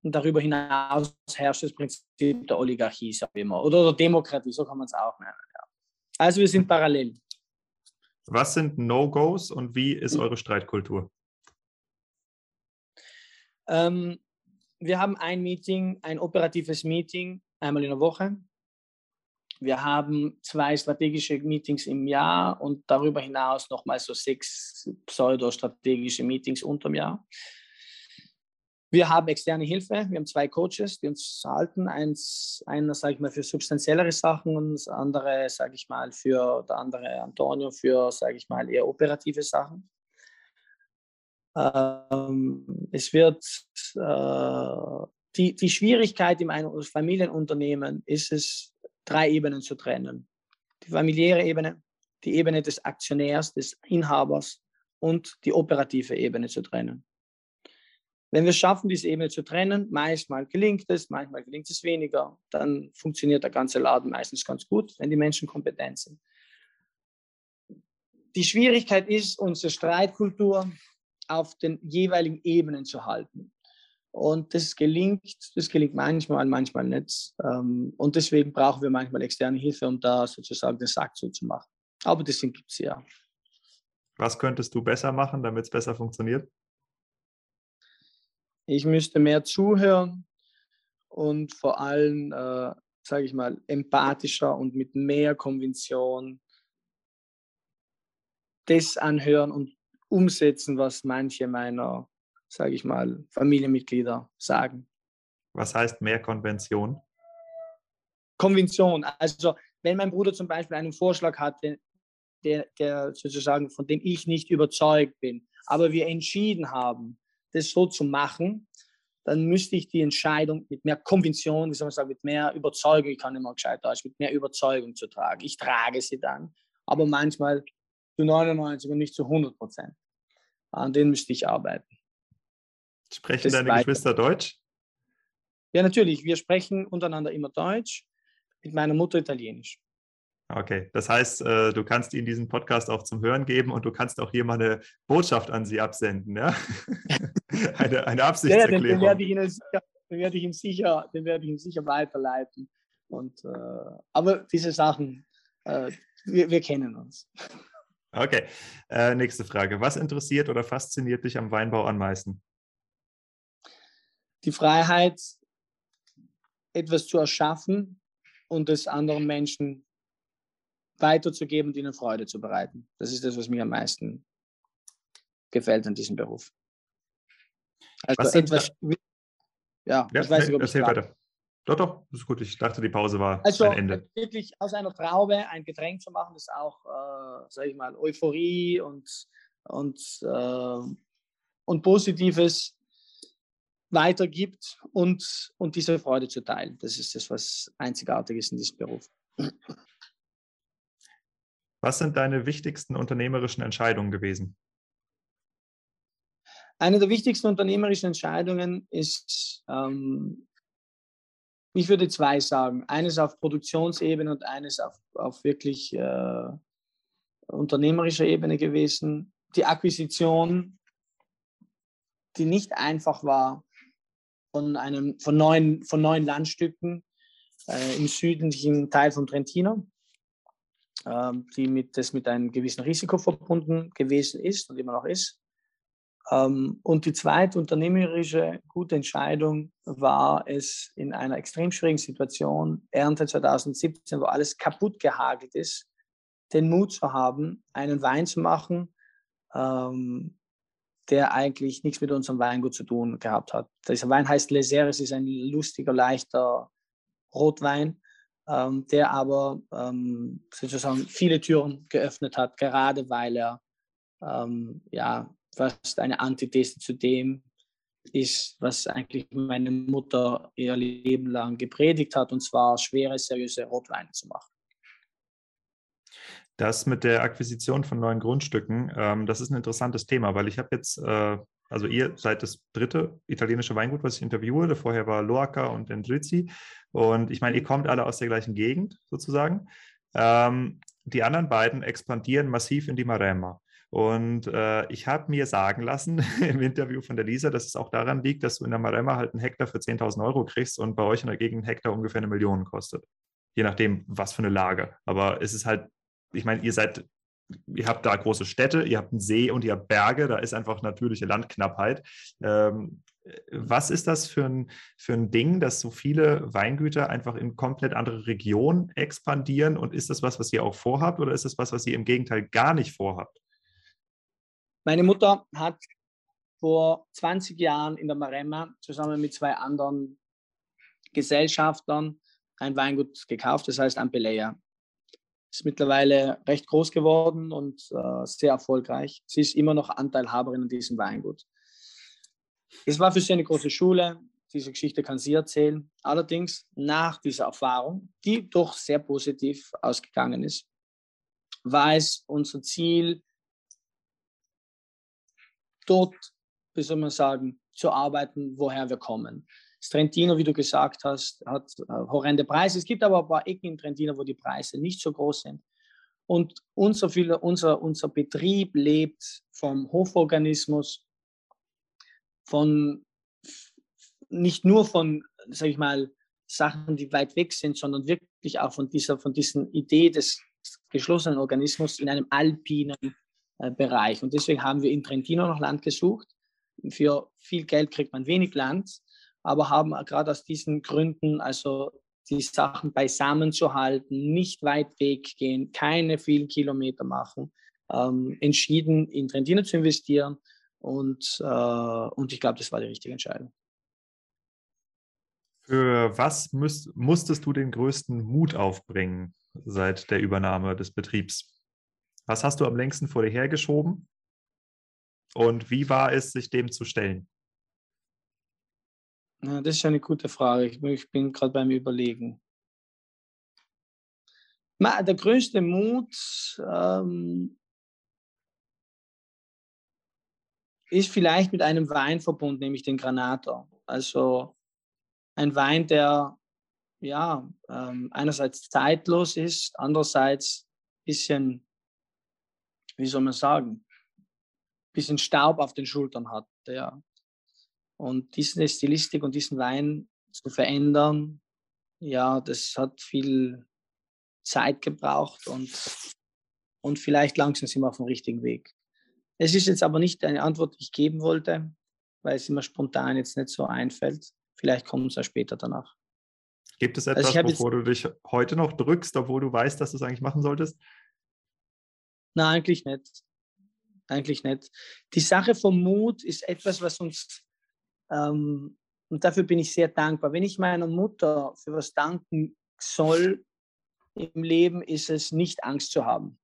Und darüber hinaus herrscht das Prinzip der Oligarchie, sag ich immer, oder der Demokratie, so kann man es auch nennen. Ja. Also wir sind parallel. Was sind No-Gos und wie ist hm. eure Streitkultur? Ähm, wir haben ein Meeting, ein operatives Meeting einmal in der Woche. Wir haben zwei strategische Meetings im Jahr und darüber hinaus nochmal so sechs pseudo-strategische Meetings unterm Jahr. Wir haben externe Hilfe. Wir haben zwei Coaches, die uns halten. Eins, einer, sage ich mal, für substanziellere Sachen und das andere, sage ich mal, für der andere Antonio für, sage ich mal, eher operative Sachen. Ähm, es wird äh, die, die Schwierigkeit in einem Familienunternehmen ist es, drei Ebenen zu trennen. Die familiäre Ebene, die Ebene des Aktionärs, des Inhabers und die operative Ebene zu trennen. Wenn wir es schaffen, diese Ebene zu trennen, manchmal gelingt es, manchmal gelingt es weniger, dann funktioniert der ganze Laden meistens ganz gut, wenn die Menschen kompetent sind. Die Schwierigkeit ist, unsere Streitkultur auf den jeweiligen Ebenen zu halten. Und das gelingt, das gelingt manchmal, manchmal nicht. Ähm, und deswegen brauchen wir manchmal externe Hilfe, um da sozusagen den Sack zuzumachen. Aber das gibt es ja. Was könntest du besser machen, damit es besser funktioniert? Ich müsste mehr zuhören und vor allem, äh, sage ich mal, empathischer und mit mehr Konvention das anhören und umsetzen, was manche meiner, sage ich mal, Familienmitglieder sagen. Was heißt mehr Konvention? Konvention. Also wenn mein Bruder zum Beispiel einen Vorschlag hatte, der, der sozusagen, von dem ich nicht überzeugt bin, aber wir entschieden haben, das so zu machen, dann müsste ich die Entscheidung mit mehr Konvention, wie soll man sagen, mit mehr Überzeugung, ich kann immer gescheit Deutsch, mit mehr Überzeugung zu tragen. Ich trage sie dann, aber manchmal zu 99 und nicht zu 100 Prozent. An denen müsste ich arbeiten. Sprechen deine weiter. Geschwister Deutsch? Ja, natürlich. Wir sprechen untereinander immer Deutsch, mit meiner Mutter Italienisch. Okay, das heißt, äh, du kannst ihnen diesen Podcast auch zum Hören geben und du kannst auch hier mal eine Botschaft an sie absenden, ja? eine, eine Absichtserklärung. Ja, den, den, werde ich Ihnen sicher, den werde ich ihm sicher, den werde ich ihm sicher weiterleiten. Und, äh, aber diese Sachen, äh, wir, wir, kennen uns. Okay, äh, nächste Frage. Was interessiert oder fasziniert dich am Weinbau am meisten? Die Freiheit, etwas zu erschaffen und es anderen Menschen weiterzugeben und ihnen Freude zu bereiten. Das ist das, was mir am meisten gefällt an diesem Beruf. Also etwas, ja, ja, ich weiß nicht, ob erzähl weiter. Doch, doch, das ist gut. Ich dachte, die Pause war also, ein Ende. wirklich aus einer Traube ein Getränk zu machen, ist auch, äh, sage ich mal, Euphorie und, und, äh, und Positives weitergibt und, und diese Freude zu teilen. Das ist das, was einzigartig ist in diesem Beruf. Was sind deine wichtigsten unternehmerischen Entscheidungen gewesen? Eine der wichtigsten unternehmerischen Entscheidungen ist, ähm, ich würde zwei sagen. Eines auf Produktionsebene und eines auf, auf wirklich äh, unternehmerischer Ebene gewesen. Die Akquisition, die nicht einfach war, von, einem, von, neun, von neun Landstücken äh, im südlichen Teil von Trentino die mit, das mit einem gewissen Risiko verbunden gewesen ist und immer noch ist. Ähm, und die zweite unternehmerische gute Entscheidung war es in einer extrem schwierigen Situation, Ernte 2017, wo alles kaputt gehagelt ist, den Mut zu haben, einen Wein zu machen, ähm, der eigentlich nichts mit unserem Weingut zu tun gehabt hat. Dieser Wein heißt Les es ist ein lustiger, leichter Rotwein, ähm, der aber ähm, sozusagen viele Türen geöffnet hat, gerade weil er ähm, ja fast eine Antithese zu dem ist, was eigentlich meine Mutter ihr Leben lang gepredigt hat, und zwar schwere, seriöse Rotweine zu machen. Das mit der Akquisition von neuen Grundstücken, ähm, das ist ein interessantes Thema, weil ich habe jetzt äh, also ihr seid das dritte italienische Weingut, was ich interviewe. Vorher war Loaca und Endrizzi. Und ich meine, ihr kommt alle aus der gleichen Gegend sozusagen. Ähm, die anderen beiden expandieren massiv in die Maremma. Und äh, ich habe mir sagen lassen im Interview von der Lisa, dass es auch daran liegt, dass du in der Maremma halt einen Hektar für 10.000 Euro kriegst und bei euch in der Gegend ein Hektar ungefähr eine Million kostet. Je nachdem, was für eine Lage. Aber es ist halt, ich meine, ihr seid ihr habt da große Städte, ihr habt einen See und ihr habt Berge, da ist einfach natürliche Landknappheit. Ähm, was ist das für ein, für ein Ding, dass so viele Weingüter einfach in komplett andere Regionen expandieren? Und ist das was, was ihr auch vorhabt oder ist das was, was ihr im Gegenteil gar nicht vorhabt? Meine Mutter hat vor 20 Jahren in der Maremma zusammen mit zwei anderen Gesellschaftern ein Weingut gekauft, das heißt Ampelea ist mittlerweile recht groß geworden und äh, sehr erfolgreich. Sie ist immer noch Anteilhaberin an diesem Weingut. Es war für sie eine große Schule. Diese Geschichte kann sie erzählen. Allerdings nach dieser Erfahrung, die doch sehr positiv ausgegangen ist, war es unser Ziel, dort, wie soll man sagen, zu arbeiten, woher wir kommen. Trentino, wie du gesagt hast, hat äh, horrende Preise. Es gibt aber ein paar Ecken in Trentino, wo die Preise nicht so groß sind. Und unser, unser, unser Betrieb lebt vom Hoforganismus, von nicht nur von, sage ich mal, Sachen, die weit weg sind, sondern wirklich auch von dieser, von diesen Idee des geschlossenen Organismus in einem alpinen äh, Bereich. Und deswegen haben wir in Trentino noch Land gesucht. Für viel Geld kriegt man wenig Land aber haben gerade aus diesen Gründen, also die Sachen beisammen zu halten, nicht weit weggehen, keine vielen Kilometer machen, ähm, entschieden, in Trentino zu investieren. Und, äh, und ich glaube, das war die richtige Entscheidung. Für was müsst, musstest du den größten Mut aufbringen seit der Übernahme des Betriebs? Was hast du am längsten vor dir hergeschoben? Und wie war es, sich dem zu stellen? Ja, das ist eine gute Frage. Ich bin gerade beim Überlegen. Der größte Mut ähm, ist vielleicht mit einem Wein verbunden, nämlich den Granator. Also ein Wein, der ja ähm, einerseits zeitlos ist, andererseits ein bisschen, wie soll man sagen, ein bisschen Staub auf den Schultern hat. Ja. Und diese Stilistik und diesen Wein zu verändern, ja, das hat viel Zeit gebraucht und, und vielleicht langsam sind wir auf dem richtigen Weg. Es ist jetzt aber nicht eine Antwort, die ich geben wollte, weil es immer spontan jetzt nicht so einfällt. Vielleicht kommt es ja später danach. Gibt es also etwas, also bevor du dich heute noch drückst, obwohl du weißt, dass du es eigentlich machen solltest? Nein, eigentlich nicht. Eigentlich nicht. Die Sache vom Mut ist etwas, was uns, ähm, und dafür bin ich sehr dankbar. Wenn ich meiner Mutter für was danken soll, im Leben ist es nicht Angst zu haben,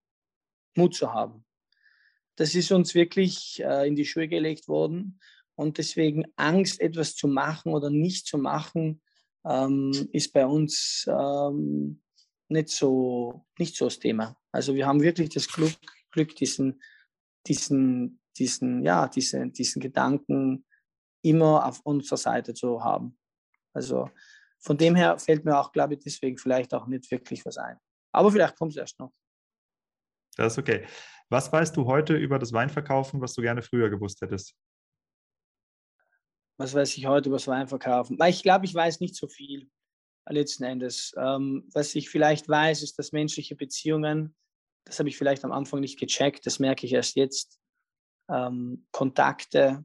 Mut zu haben. Das ist uns wirklich äh, in die Schuhe gelegt worden. Und deswegen Angst, etwas zu machen oder nicht zu machen, ähm, ist bei uns ähm, nicht, so, nicht so das Thema. Also wir haben wirklich das Glück, Glück diesen, diesen, diesen, ja, diesen, diesen Gedanken immer auf unserer Seite zu haben. Also von dem her fällt mir auch, glaube ich, deswegen vielleicht auch nicht wirklich was ein. Aber vielleicht kommt es erst noch. Das ist okay. Was weißt du heute über das Weinverkaufen, was du gerne früher gewusst hättest? Was weiß ich heute über das Weinverkaufen? Weil ich glaube, ich weiß nicht so viel letzten Endes. Ähm, was ich vielleicht weiß, ist, dass menschliche Beziehungen, das habe ich vielleicht am Anfang nicht gecheckt, das merke ich erst jetzt, ähm, Kontakte,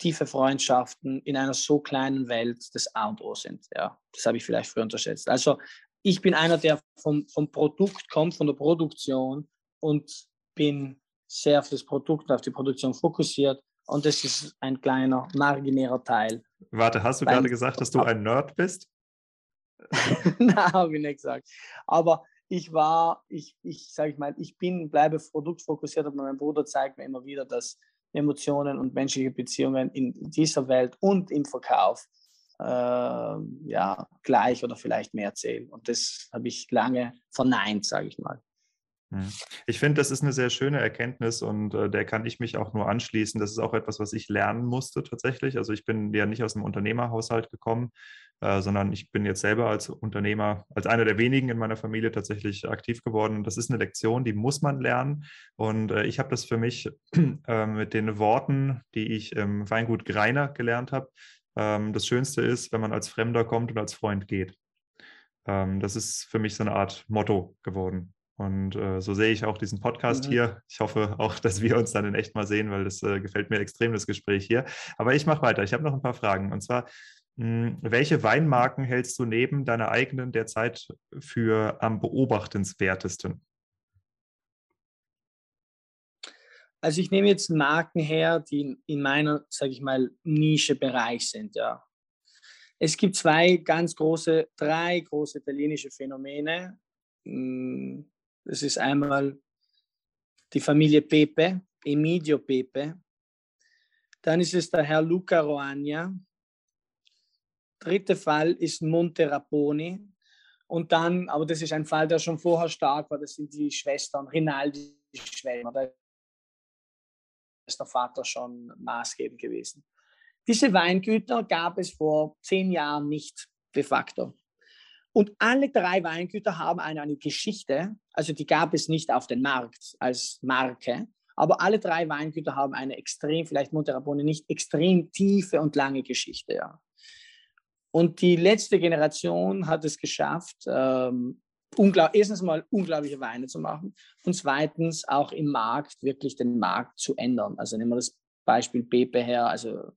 tiefe Freundschaften in einer so kleinen Welt das A und O sind. Ja, das habe ich vielleicht früher unterschätzt. Also ich bin einer, der vom, vom Produkt kommt, von der Produktion und bin sehr auf das Produkt auf die Produktion fokussiert. Und das ist ein kleiner, marginärer Teil. Warte, hast du gerade gesagt, dass du ein Nerd bist? Nein, habe ich nicht gesagt. Aber ich war, ich, ich sage ich mal, ich bin, bleibe produktfokussiert, aber mein Bruder zeigt mir immer wieder, dass Emotionen und menschliche Beziehungen in dieser Welt und im Verkauf äh, ja, gleich oder vielleicht mehr zählen. Und das habe ich lange verneint, sage ich mal. Hm. Ich finde, das ist eine sehr schöne Erkenntnis und äh, der kann ich mich auch nur anschließen. Das ist auch etwas, was ich lernen musste tatsächlich. Also ich bin ja nicht aus einem Unternehmerhaushalt gekommen, äh, sondern ich bin jetzt selber als Unternehmer, als einer der wenigen in meiner Familie tatsächlich aktiv geworden. Und das ist eine Lektion, die muss man lernen. Und äh, ich habe das für mich äh, mit den Worten, die ich im Weingut Greiner gelernt habe. Ähm, das Schönste ist, wenn man als Fremder kommt und als Freund geht. Ähm, das ist für mich so eine Art Motto geworden. Und äh, so sehe ich auch diesen Podcast mhm. hier. Ich hoffe auch, dass wir uns dann in echt mal sehen, weil das äh, gefällt mir extrem, das Gespräch hier. Aber ich mache weiter. Ich habe noch ein paar Fragen. Und zwar, mh, hm, welche Weinmarken hältst du neben deiner eigenen derzeit für am beobachtenswertesten? Also ich nehme jetzt Marken her, die in meiner, sage ich mal, Nische-Bereich sind. Ja. Es gibt zwei ganz große, drei große italienische Phänomene. Das ist einmal die Familie Pepe, Emidio Pepe. Dann ist es der Herr Luca Roagna. Dritter Fall ist Monte Raponi. Und dann, aber das ist ein Fall, der schon vorher stark war, das sind die Schwestern, Rinaldi-Schwestern. Da ist der Vater schon maßgebend gewesen. Diese Weingüter gab es vor zehn Jahren nicht de facto. Und alle drei Weingüter haben eine, eine Geschichte, also die gab es nicht auf dem Markt als Marke, aber alle drei Weingüter haben eine extrem, vielleicht Monterabone nicht extrem tiefe und lange Geschichte. Ja. Und die letzte Generation hat es geschafft, ähm, erstens mal unglaubliche Weine zu machen und zweitens auch im Markt wirklich den Markt zu ändern. Also nehmen wir das Beispiel Pepe her, also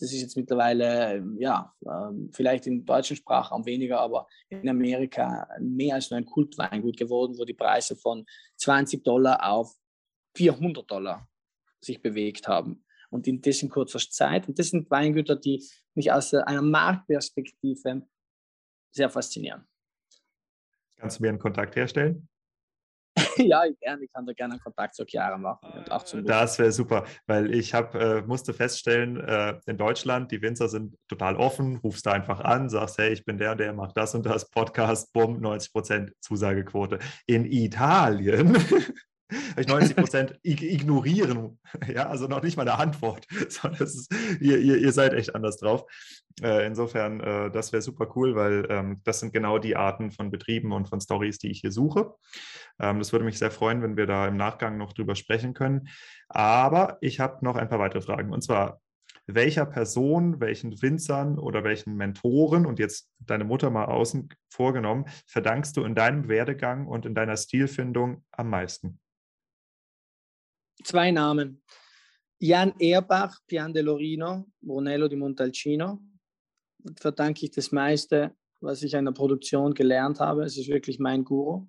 das ist jetzt mittlerweile, ähm, ja, ähm, vielleicht im deutschen Sprachraum weniger, aber in Amerika mehr als nur ein Kultweingut geworden, wo die Preise von 20 Dollar auf 400 Dollar sich bewegt haben. Und in dessen kurzer Zeit. Und das sind Weingüter, die mich aus einer Marktperspektive sehr faszinieren. Kannst du mir einen Kontakt herstellen? ja, gerne. Ich kann da gerne einen Kontakt zur Chiara machen. auch zum das wäre super, weil ich hab, äh, musste feststellen, äh, in Deutschland, die Winzer sind total offen, rufst da einfach an, sagst, hey, ich bin der, der macht das und das, Podcast, bumm, 90% Zusagequote. In Italien ich 90 Prozent ignorieren. Ja, also noch nicht mal eine Antwort, sondern ist, ihr, ihr, ihr, seid echt anders drauf. Äh, insofern, äh, das wäre super cool, weil ähm, das sind genau die Arten von Betrieben und von Stories, die ich hier suche. Ähm, das würde mich sehr freuen, wenn wir da im Nachgang noch drüber sprechen können. Aber ich habe noch ein paar weitere Fragen. Und zwar, welcher Person, welchen Winzern oder welchen Mentoren und jetzt deine Mutter mal außen vorgenommen, verdankst du in deinem Werdegang und in deiner Stilfindung am meisten? Zwei Namen. Jan Erbach, Pian de Lorino, Brunello di Montalcino. Verdanke ich das meiste, was ich in der Produktion gelernt habe. Es ist wirklich mein Guru.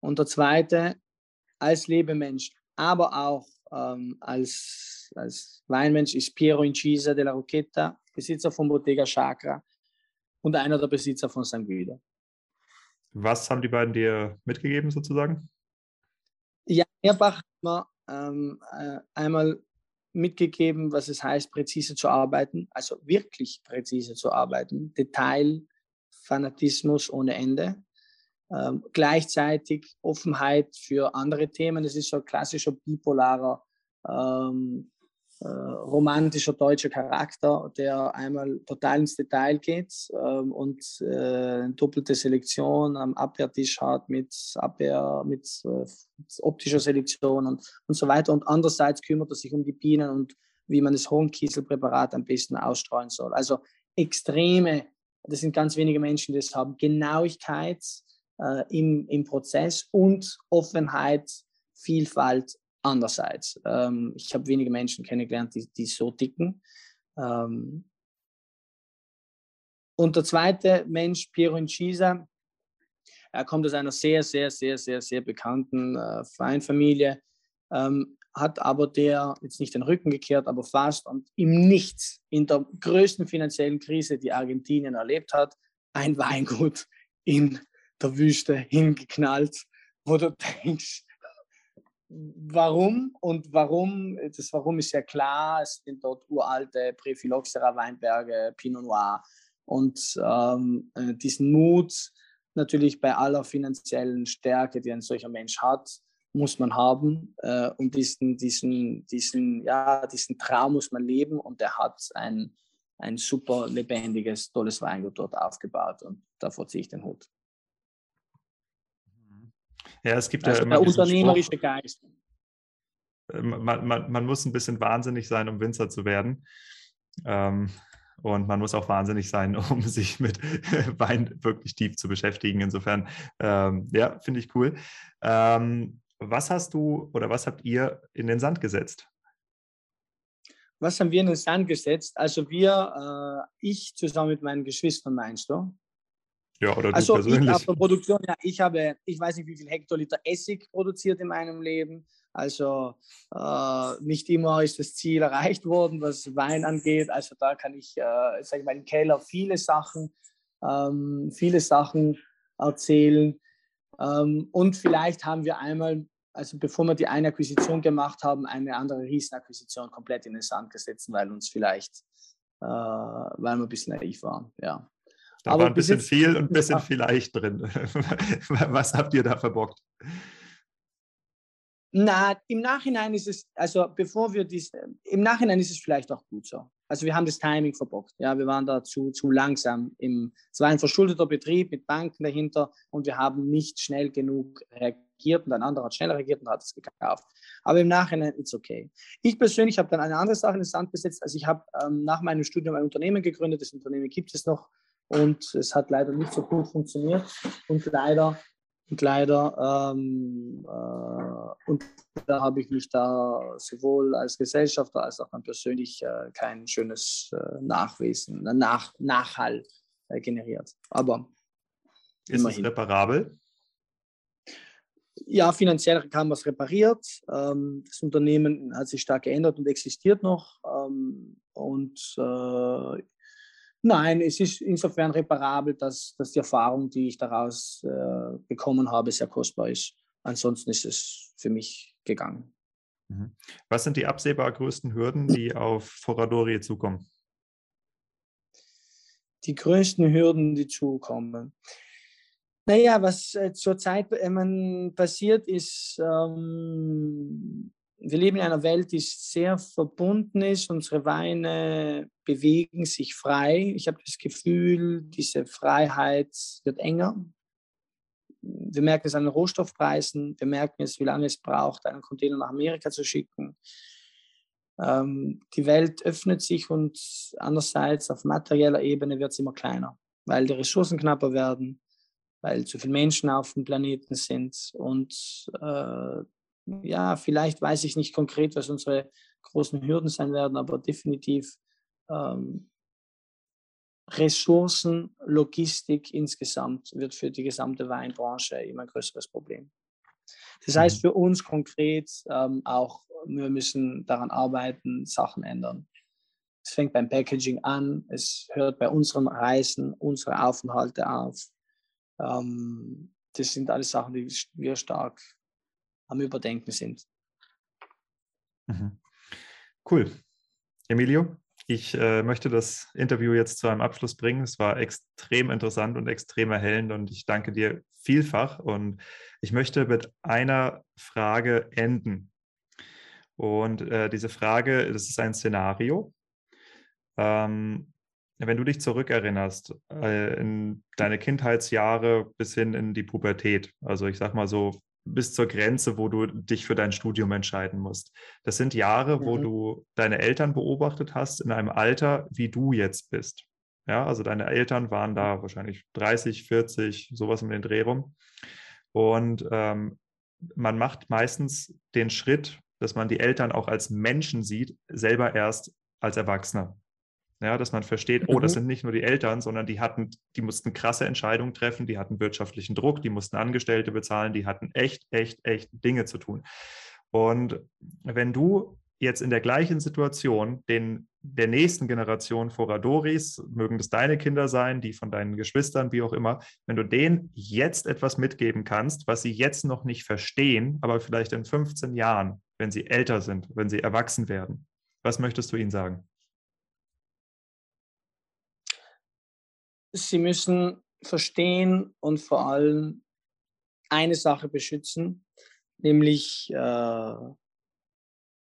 Und der zweite, als Lebemensch, aber auch ähm, als, als Weinmensch, ist Piero Incisa della Rocchetta, Besitzer von Bottega Chakra und einer der Besitzer von St. Guido. Was haben die beiden dir mitgegeben sozusagen? Ja, Erbach hat mir ähm, äh, einmal mitgegeben, was es heißt, präzise zu arbeiten, also wirklich präzise zu arbeiten, Detail, Fanatismus ohne Ende, ähm, gleichzeitig Offenheit für andere Themen. Es ist so ein klassischer bipolarer ähm, äh, romantischer deutscher Charakter, der einmal total ins Detail geht ähm, und äh, doppelte Selektion am Abwehrtisch hat mit Abwehr, mit, äh, optischer Selektion und, und so weiter. Und andererseits kümmert er sich um die Bienen und wie man das Hohenkieselpräparat am besten ausstreuen soll. Also extreme, das sind ganz wenige Menschen, die das haben, Genauigkeit äh, im, im Prozess und Offenheit, Vielfalt andererseits. Ähm, ich habe wenige Menschen kennengelernt, die, die so ticken. Ähm, und der zweite Mensch, Piero Incisa, er kommt aus einer sehr, sehr, sehr, sehr, sehr bekannten äh, Weinfamilie, ähm, hat aber der jetzt nicht den Rücken gekehrt, aber fast und im Nichts, in der größten finanziellen Krise, die Argentinien erlebt hat, ein Weingut in der Wüste hingeknallt, wo du denkst, Warum und warum, das Warum ist ja klar, es sind dort uralte Prephyloxera Weinberge, Pinot Noir und ähm, äh, diesen Mut natürlich bei aller finanziellen Stärke, die ein solcher Mensch hat, muss man haben äh, und diesen, diesen, diesen, ja, diesen Traum muss man leben und er hat ein, ein super lebendiges, tolles Weingut dort aufgebaut und davor ziehe ich den Hut. Ja, es gibt also ja immer. Der unternehmerische Spruch, Geist. Man, man, man, muss ein bisschen wahnsinnig sein, um Winzer zu werden. Ähm, und man muss auch wahnsinnig sein, um sich mit Wein wirklich tief zu beschäftigen. Insofern, ähm, ja, finde ich cool. Ähm, was hast du oder was habt ihr in den Sand gesetzt? Was haben wir in den Sand gesetzt? Also wir, äh, ich zusammen mit meinen Geschwistern, meinst du? Ja, oder du also persönlich. Ich, Produktion, ja, ich habe, ich weiß nicht, wie viel Hektoliter Essig produziert in meinem Leben. Also äh, nicht immer ist das Ziel erreicht worden, was Wein angeht. Also da kann ich, äh, sage ich mal, im Keller viele Sachen, ähm, viele Sachen erzählen. Ähm, und vielleicht haben wir einmal, also bevor wir die eine Akquisition gemacht haben, eine andere Riesenakquisition komplett in den Sand gesetzt, weil uns vielleicht, äh, weil wir ein bisschen naiv waren. Ja. Da Aber war ein bisschen viel und ein bisschen vielleicht drin. Was habt ihr da verbockt? Na, im Nachhinein ist es, also bevor wir dies, im Nachhinein ist es vielleicht auch gut so. Also wir haben das Timing verbockt. Ja, wir waren da zu, zu langsam. Im, es war ein verschuldeter Betrieb mit Banken dahinter und wir haben nicht schnell genug reagiert und ein anderer hat schneller reagiert und hat es gekauft. Aber im Nachhinein ist es okay. Ich persönlich habe dann eine andere Sache in den Sand gesetzt. Also ich habe ähm, nach meinem Studium ein Unternehmen gegründet. Das Unternehmen gibt es noch und es hat leider nicht so gut funktioniert und leider und leider ähm, äh, und da habe ich mich da sowohl als Gesellschafter als auch dann persönlich äh, kein schönes äh, Nachwesen, äh, Nach Nachhall äh, generiert. Aber ist immerhin. es reparabel? Ja, finanziell wir es repariert. Ähm, das Unternehmen hat sich stark geändert und existiert noch. Ähm, und äh, Nein, es ist insofern reparabel, dass, dass die Erfahrung, die ich daraus äh, bekommen habe, sehr kostbar ist. ansonsten ist es für mich gegangen. Mhm. Was sind die absehbar größten Hürden, die auf Foradori zukommen? Die größten Hürden, die zukommen. Naja, was äh, zurzeit äh, passiert ist, ähm, wir leben in einer Welt, die sehr verbunden ist. Unsere Weine bewegen sich frei. Ich habe das Gefühl, diese Freiheit wird enger. Wir merken es an den Rohstoffpreisen. Wir merken es, wie lange es braucht, einen Container nach Amerika zu schicken. Ähm, die Welt öffnet sich und andererseits auf materieller Ebene wird es immer kleiner, weil die Ressourcen knapper werden, weil zu viele Menschen auf dem Planeten sind und äh, ja, vielleicht weiß ich nicht konkret, was unsere großen Hürden sein werden, aber definitiv ähm, Ressourcen, Logistik insgesamt wird für die gesamte Weinbranche immer ein größeres Problem. Das heißt mhm. für uns konkret ähm, auch, wir müssen daran arbeiten, Sachen ändern. Es fängt beim Packaging an, es hört bei unseren Reisen, unsere Aufenthalte auf. Ähm, das sind alles Sachen, die wir stark am Überdenken sind. Mhm. Cool. Emilio, ich äh, möchte das Interview jetzt zu einem Abschluss bringen. Es war extrem interessant und extrem erhellend und ich danke dir vielfach. Und ich möchte mit einer Frage enden. Und äh, diese Frage, das ist ein Szenario. Ähm, wenn du dich zurückerinnerst äh, in deine Kindheitsjahre bis hin in die Pubertät, also ich sag mal so bis zur Grenze, wo du dich für dein Studium entscheiden musst. Das sind Jahre, wo mhm. du deine Eltern beobachtet hast in einem Alter, wie du jetzt bist. Ja, also deine Eltern waren da wahrscheinlich 30, 40, sowas um den Dreh rum. Und ähm, man macht meistens den Schritt, dass man die Eltern auch als Menschen sieht, selber erst als Erwachsener. Ja, dass man versteht, oh, das mhm. sind nicht nur die Eltern, sondern die hatten, die mussten krasse Entscheidungen treffen, die hatten wirtschaftlichen Druck, die mussten Angestellte bezahlen, die hatten echt, echt, echt Dinge zu tun. Und wenn du jetzt in der gleichen Situation den der nächsten Generation Foradoris, mögen das deine Kinder sein, die von deinen Geschwistern, wie auch immer, wenn du denen jetzt etwas mitgeben kannst, was sie jetzt noch nicht verstehen, aber vielleicht in 15 Jahren, wenn sie älter sind, wenn sie erwachsen werden, was möchtest du ihnen sagen? Sie müssen verstehen und vor allem eine Sache beschützen, nämlich, äh,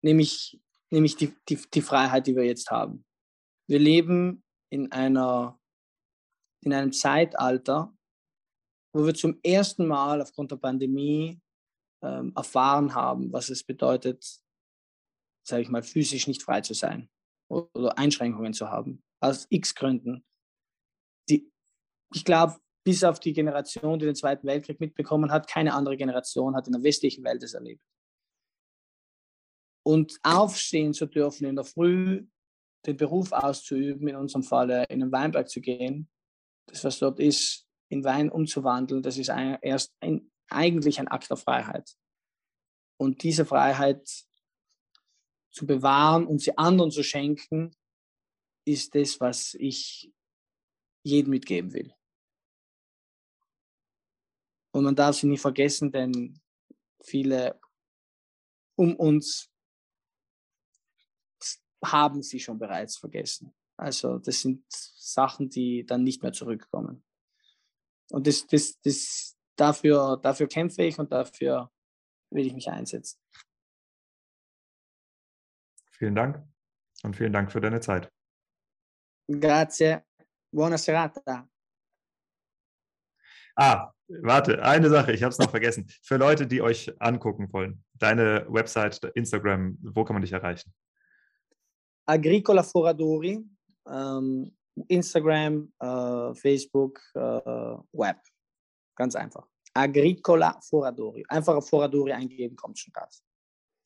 nämlich, nämlich die, die, die Freiheit, die wir jetzt haben. Wir leben in, einer, in einem Zeitalter, wo wir zum ersten Mal aufgrund der Pandemie ähm, erfahren haben, was es bedeutet, sage ich mal, physisch nicht frei zu sein oder Einschränkungen zu haben, aus x Gründen ich glaube, bis auf die Generation, die den Zweiten Weltkrieg mitbekommen hat, keine andere Generation hat in der westlichen Welt es erlebt. Und aufstehen zu dürfen in der Früh, den Beruf auszuüben, in unserem Fall in den Weinberg zu gehen, das, was dort ist, in Wein umzuwandeln, das ist ein, erst ein, eigentlich ein Akt der Freiheit. Und diese Freiheit zu bewahren und sie anderen zu schenken, ist das, was ich jedem mitgeben will. Und man darf sie nicht vergessen, denn viele um uns haben sie schon bereits vergessen. Also das sind Sachen, die dann nicht mehr zurückkommen. Und das, das, das, dafür, dafür kämpfe ich und dafür will ich mich einsetzen. Vielen Dank und vielen Dank für deine Zeit. Grazie. Buona serata. Ah, warte, eine Sache, ich habe es noch vergessen. Für Leute, die euch angucken wollen, deine Website, Instagram, wo kann man dich erreichen? Agricola Foradori, ähm, Instagram, äh, Facebook, äh, Web. Ganz einfach. Agricola Foradori. Einfach Foradori eingeben, kommt schon raus.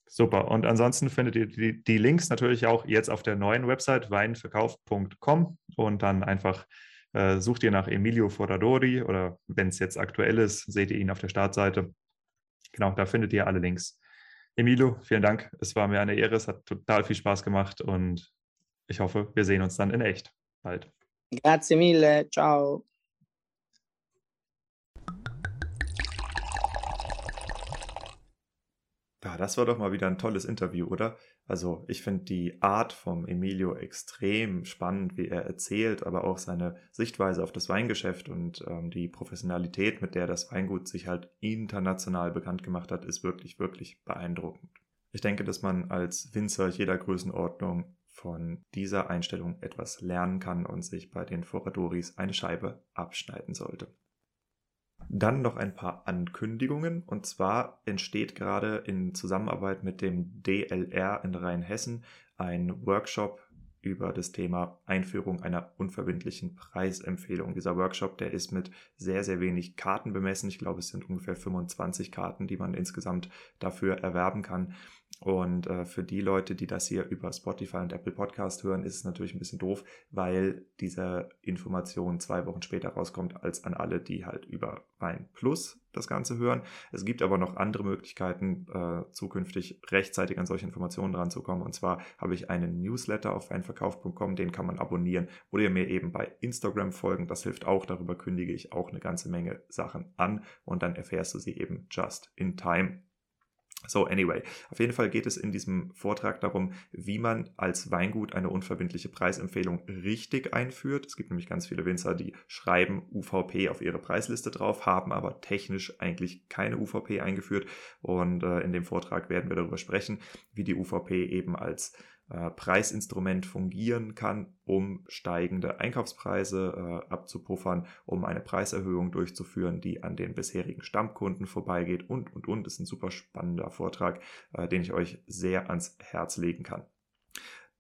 Super. Und ansonsten findet ihr die, die, Links natürlich auch jetzt auf der neuen Website weinverkauf.com und dann einfach äh, sucht ihr nach Emilio Foradori oder wenn es jetzt aktuell ist, seht ihr ihn auf der Startseite. Genau, da findet ihr alle Links. Emilio, vielen Dank. Es war mir eine Ehre. Es hat total viel Spaß gemacht und ich hoffe, wir sehen uns dann in echt bald. Grazie mille. Ciao. Das war doch mal wieder ein tolles Interview, oder? Also ich finde die Art vom Emilio extrem spannend, wie er erzählt, aber auch seine Sichtweise auf das Weingeschäft und ähm, die Professionalität, mit der das Weingut sich halt international bekannt gemacht hat, ist wirklich, wirklich beeindruckend. Ich denke, dass man als Winzer jeder Größenordnung von dieser Einstellung etwas lernen kann und sich bei den Foradoris eine Scheibe abschneiden sollte. Dann noch ein paar Ankündigungen. Und zwar entsteht gerade in Zusammenarbeit mit dem DLR in Rheinhessen ein Workshop über das Thema Einführung einer unverbindlichen Preisempfehlung. Dieser Workshop, der ist mit sehr, sehr wenig Karten bemessen. Ich glaube, es sind ungefähr 25 Karten, die man insgesamt dafür erwerben kann. Und äh, für die Leute, die das hier über Spotify und Apple Podcast hören, ist es natürlich ein bisschen doof, weil diese Information zwei Wochen später rauskommt als an alle, die halt über Wein Plus das Ganze hören. Es gibt aber noch andere Möglichkeiten, äh, zukünftig rechtzeitig an solche Informationen dran zu kommen. Und zwar habe ich einen Newsletter auf weinverkauf.com, den kann man abonnieren oder ihr mir eben bei Instagram folgen. Das hilft auch. Darüber kündige ich auch eine ganze Menge Sachen an und dann erfährst du sie eben just in time. So, anyway, auf jeden Fall geht es in diesem Vortrag darum, wie man als Weingut eine unverbindliche Preisempfehlung richtig einführt. Es gibt nämlich ganz viele Winzer, die schreiben UVP auf ihre Preisliste drauf, haben aber technisch eigentlich keine UVP eingeführt. Und äh, in dem Vortrag werden wir darüber sprechen, wie die UVP eben als äh, Preisinstrument fungieren kann, um steigende Einkaufspreise äh, abzupuffern, um eine Preiserhöhung durchzuführen, die an den bisherigen Stammkunden vorbeigeht und, und, und. Ist ein super spannender Vortrag, äh, den ich euch sehr ans Herz legen kann.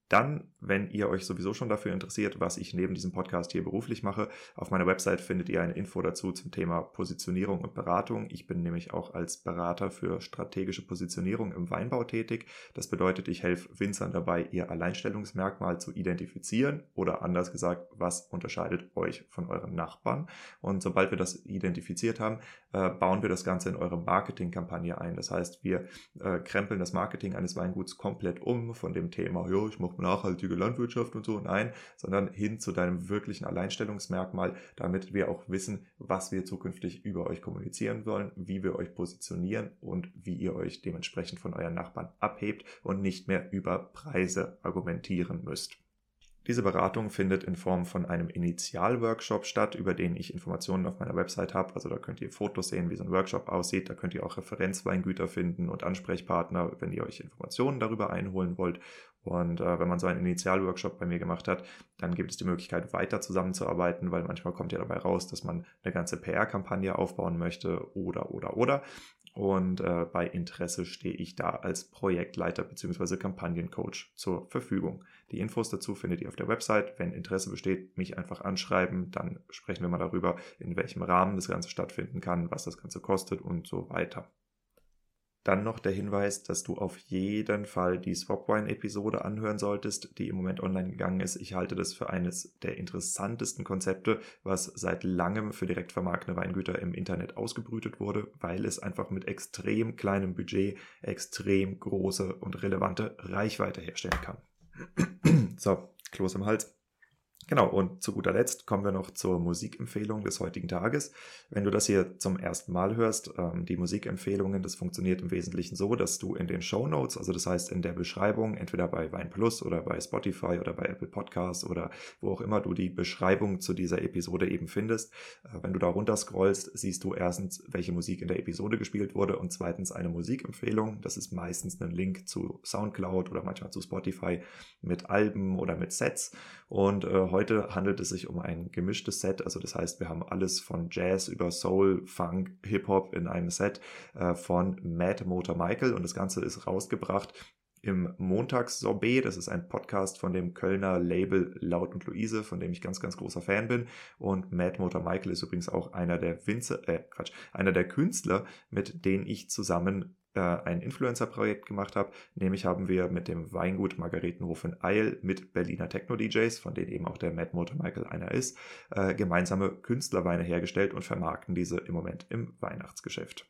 Dann, wenn ihr euch sowieso schon dafür interessiert, was ich neben diesem Podcast hier beruflich mache, auf meiner Website findet ihr eine Info dazu zum Thema Positionierung und Beratung. Ich bin nämlich auch als Berater für strategische Positionierung im Weinbau tätig. Das bedeutet, ich helfe Winzern dabei, ihr Alleinstellungsmerkmal zu identifizieren oder anders gesagt, was unterscheidet euch von euren Nachbarn. Und sobald wir das identifiziert haben, äh, bauen wir das Ganze in eure Marketingkampagne ein. Das heißt, wir äh, krempeln das Marketing eines Weinguts komplett um von dem Thema, jo, ich mache nachhaltige Landwirtschaft und so, nein, sondern hin zu deinem wirklichen Alleinstellungsmerkmal, damit wir auch wissen, was wir zukünftig über euch kommunizieren wollen, wie wir euch positionieren und wie ihr euch dementsprechend von euren Nachbarn abhebt und nicht mehr über Preise argumentieren müsst. Diese Beratung findet in Form von einem Initialworkshop statt, über den ich Informationen auf meiner Website habe. Also da könnt ihr Fotos sehen, wie so ein Workshop aussieht. Da könnt ihr auch Referenzweingüter finden und Ansprechpartner, wenn ihr euch Informationen darüber einholen wollt. Und äh, wenn man so einen Initialworkshop bei mir gemacht hat, dann gibt es die Möglichkeit, weiter zusammenzuarbeiten, weil manchmal kommt ja dabei raus, dass man eine ganze PR-Kampagne aufbauen möchte oder, oder, oder. Und äh, bei Interesse stehe ich da als Projektleiter bzw. Kampagnencoach zur Verfügung. Die Infos dazu findet ihr auf der Website. Wenn Interesse besteht, mich einfach anschreiben, dann sprechen wir mal darüber, in welchem Rahmen das Ganze stattfinden kann, was das Ganze kostet und so weiter. Dann noch der Hinweis, dass du auf jeden Fall die Swapwine-Episode anhören solltest, die im Moment online gegangen ist. Ich halte das für eines der interessantesten Konzepte, was seit langem für direkt vermarktende Weingüter im Internet ausgebrütet wurde, weil es einfach mit extrem kleinem Budget extrem große und relevante Reichweite herstellen kann. so, Kloß im Hals. Genau, und zu guter Letzt kommen wir noch zur Musikempfehlung des heutigen Tages. Wenn du das hier zum ersten Mal hörst, ähm, die Musikempfehlungen, das funktioniert im Wesentlichen so, dass du in den Show Notes, also das heißt in der Beschreibung, entweder bei Wein Plus oder bei Spotify oder bei Apple Podcasts oder wo auch immer du die Beschreibung zu dieser Episode eben findest, äh, wenn du da runter scrollst, siehst du erstens, welche Musik in der Episode gespielt wurde und zweitens eine Musikempfehlung. Das ist meistens ein Link zu Soundcloud oder manchmal zu Spotify mit Alben oder mit Sets und äh, heute handelt es sich um ein gemischtes Set. Also das heißt, wir haben alles von Jazz über Soul, Funk, Hip-Hop in einem Set äh, von Mad Motor Michael. Und das Ganze ist rausgebracht im Montagssorbet. Das ist ein Podcast von dem Kölner Label Laut und Luise, von dem ich ganz, ganz großer Fan bin. Und Mad Motor Michael ist übrigens auch einer der Winzer, äh, Quatsch, einer der Künstler, mit denen ich zusammen äh, ein Influencer-Projekt gemacht habe. Nämlich haben wir mit dem Weingut Margaretenhof in Eil mit Berliner Techno-DJs, von denen eben auch der Mad Motor Michael einer ist, äh, gemeinsame Künstlerweine hergestellt und vermarkten diese im Moment im Weihnachtsgeschäft.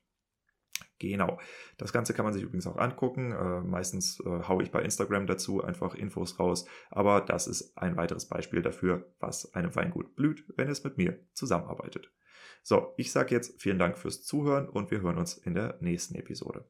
Genau. Das Ganze kann man sich übrigens auch angucken. Äh, meistens haue ich bei Instagram dazu einfach Infos raus. Aber das ist ein weiteres Beispiel dafür, was einem Weingut blüht, wenn es mit mir zusammenarbeitet. So, ich sage jetzt vielen Dank fürs Zuhören und wir hören uns in der nächsten Episode.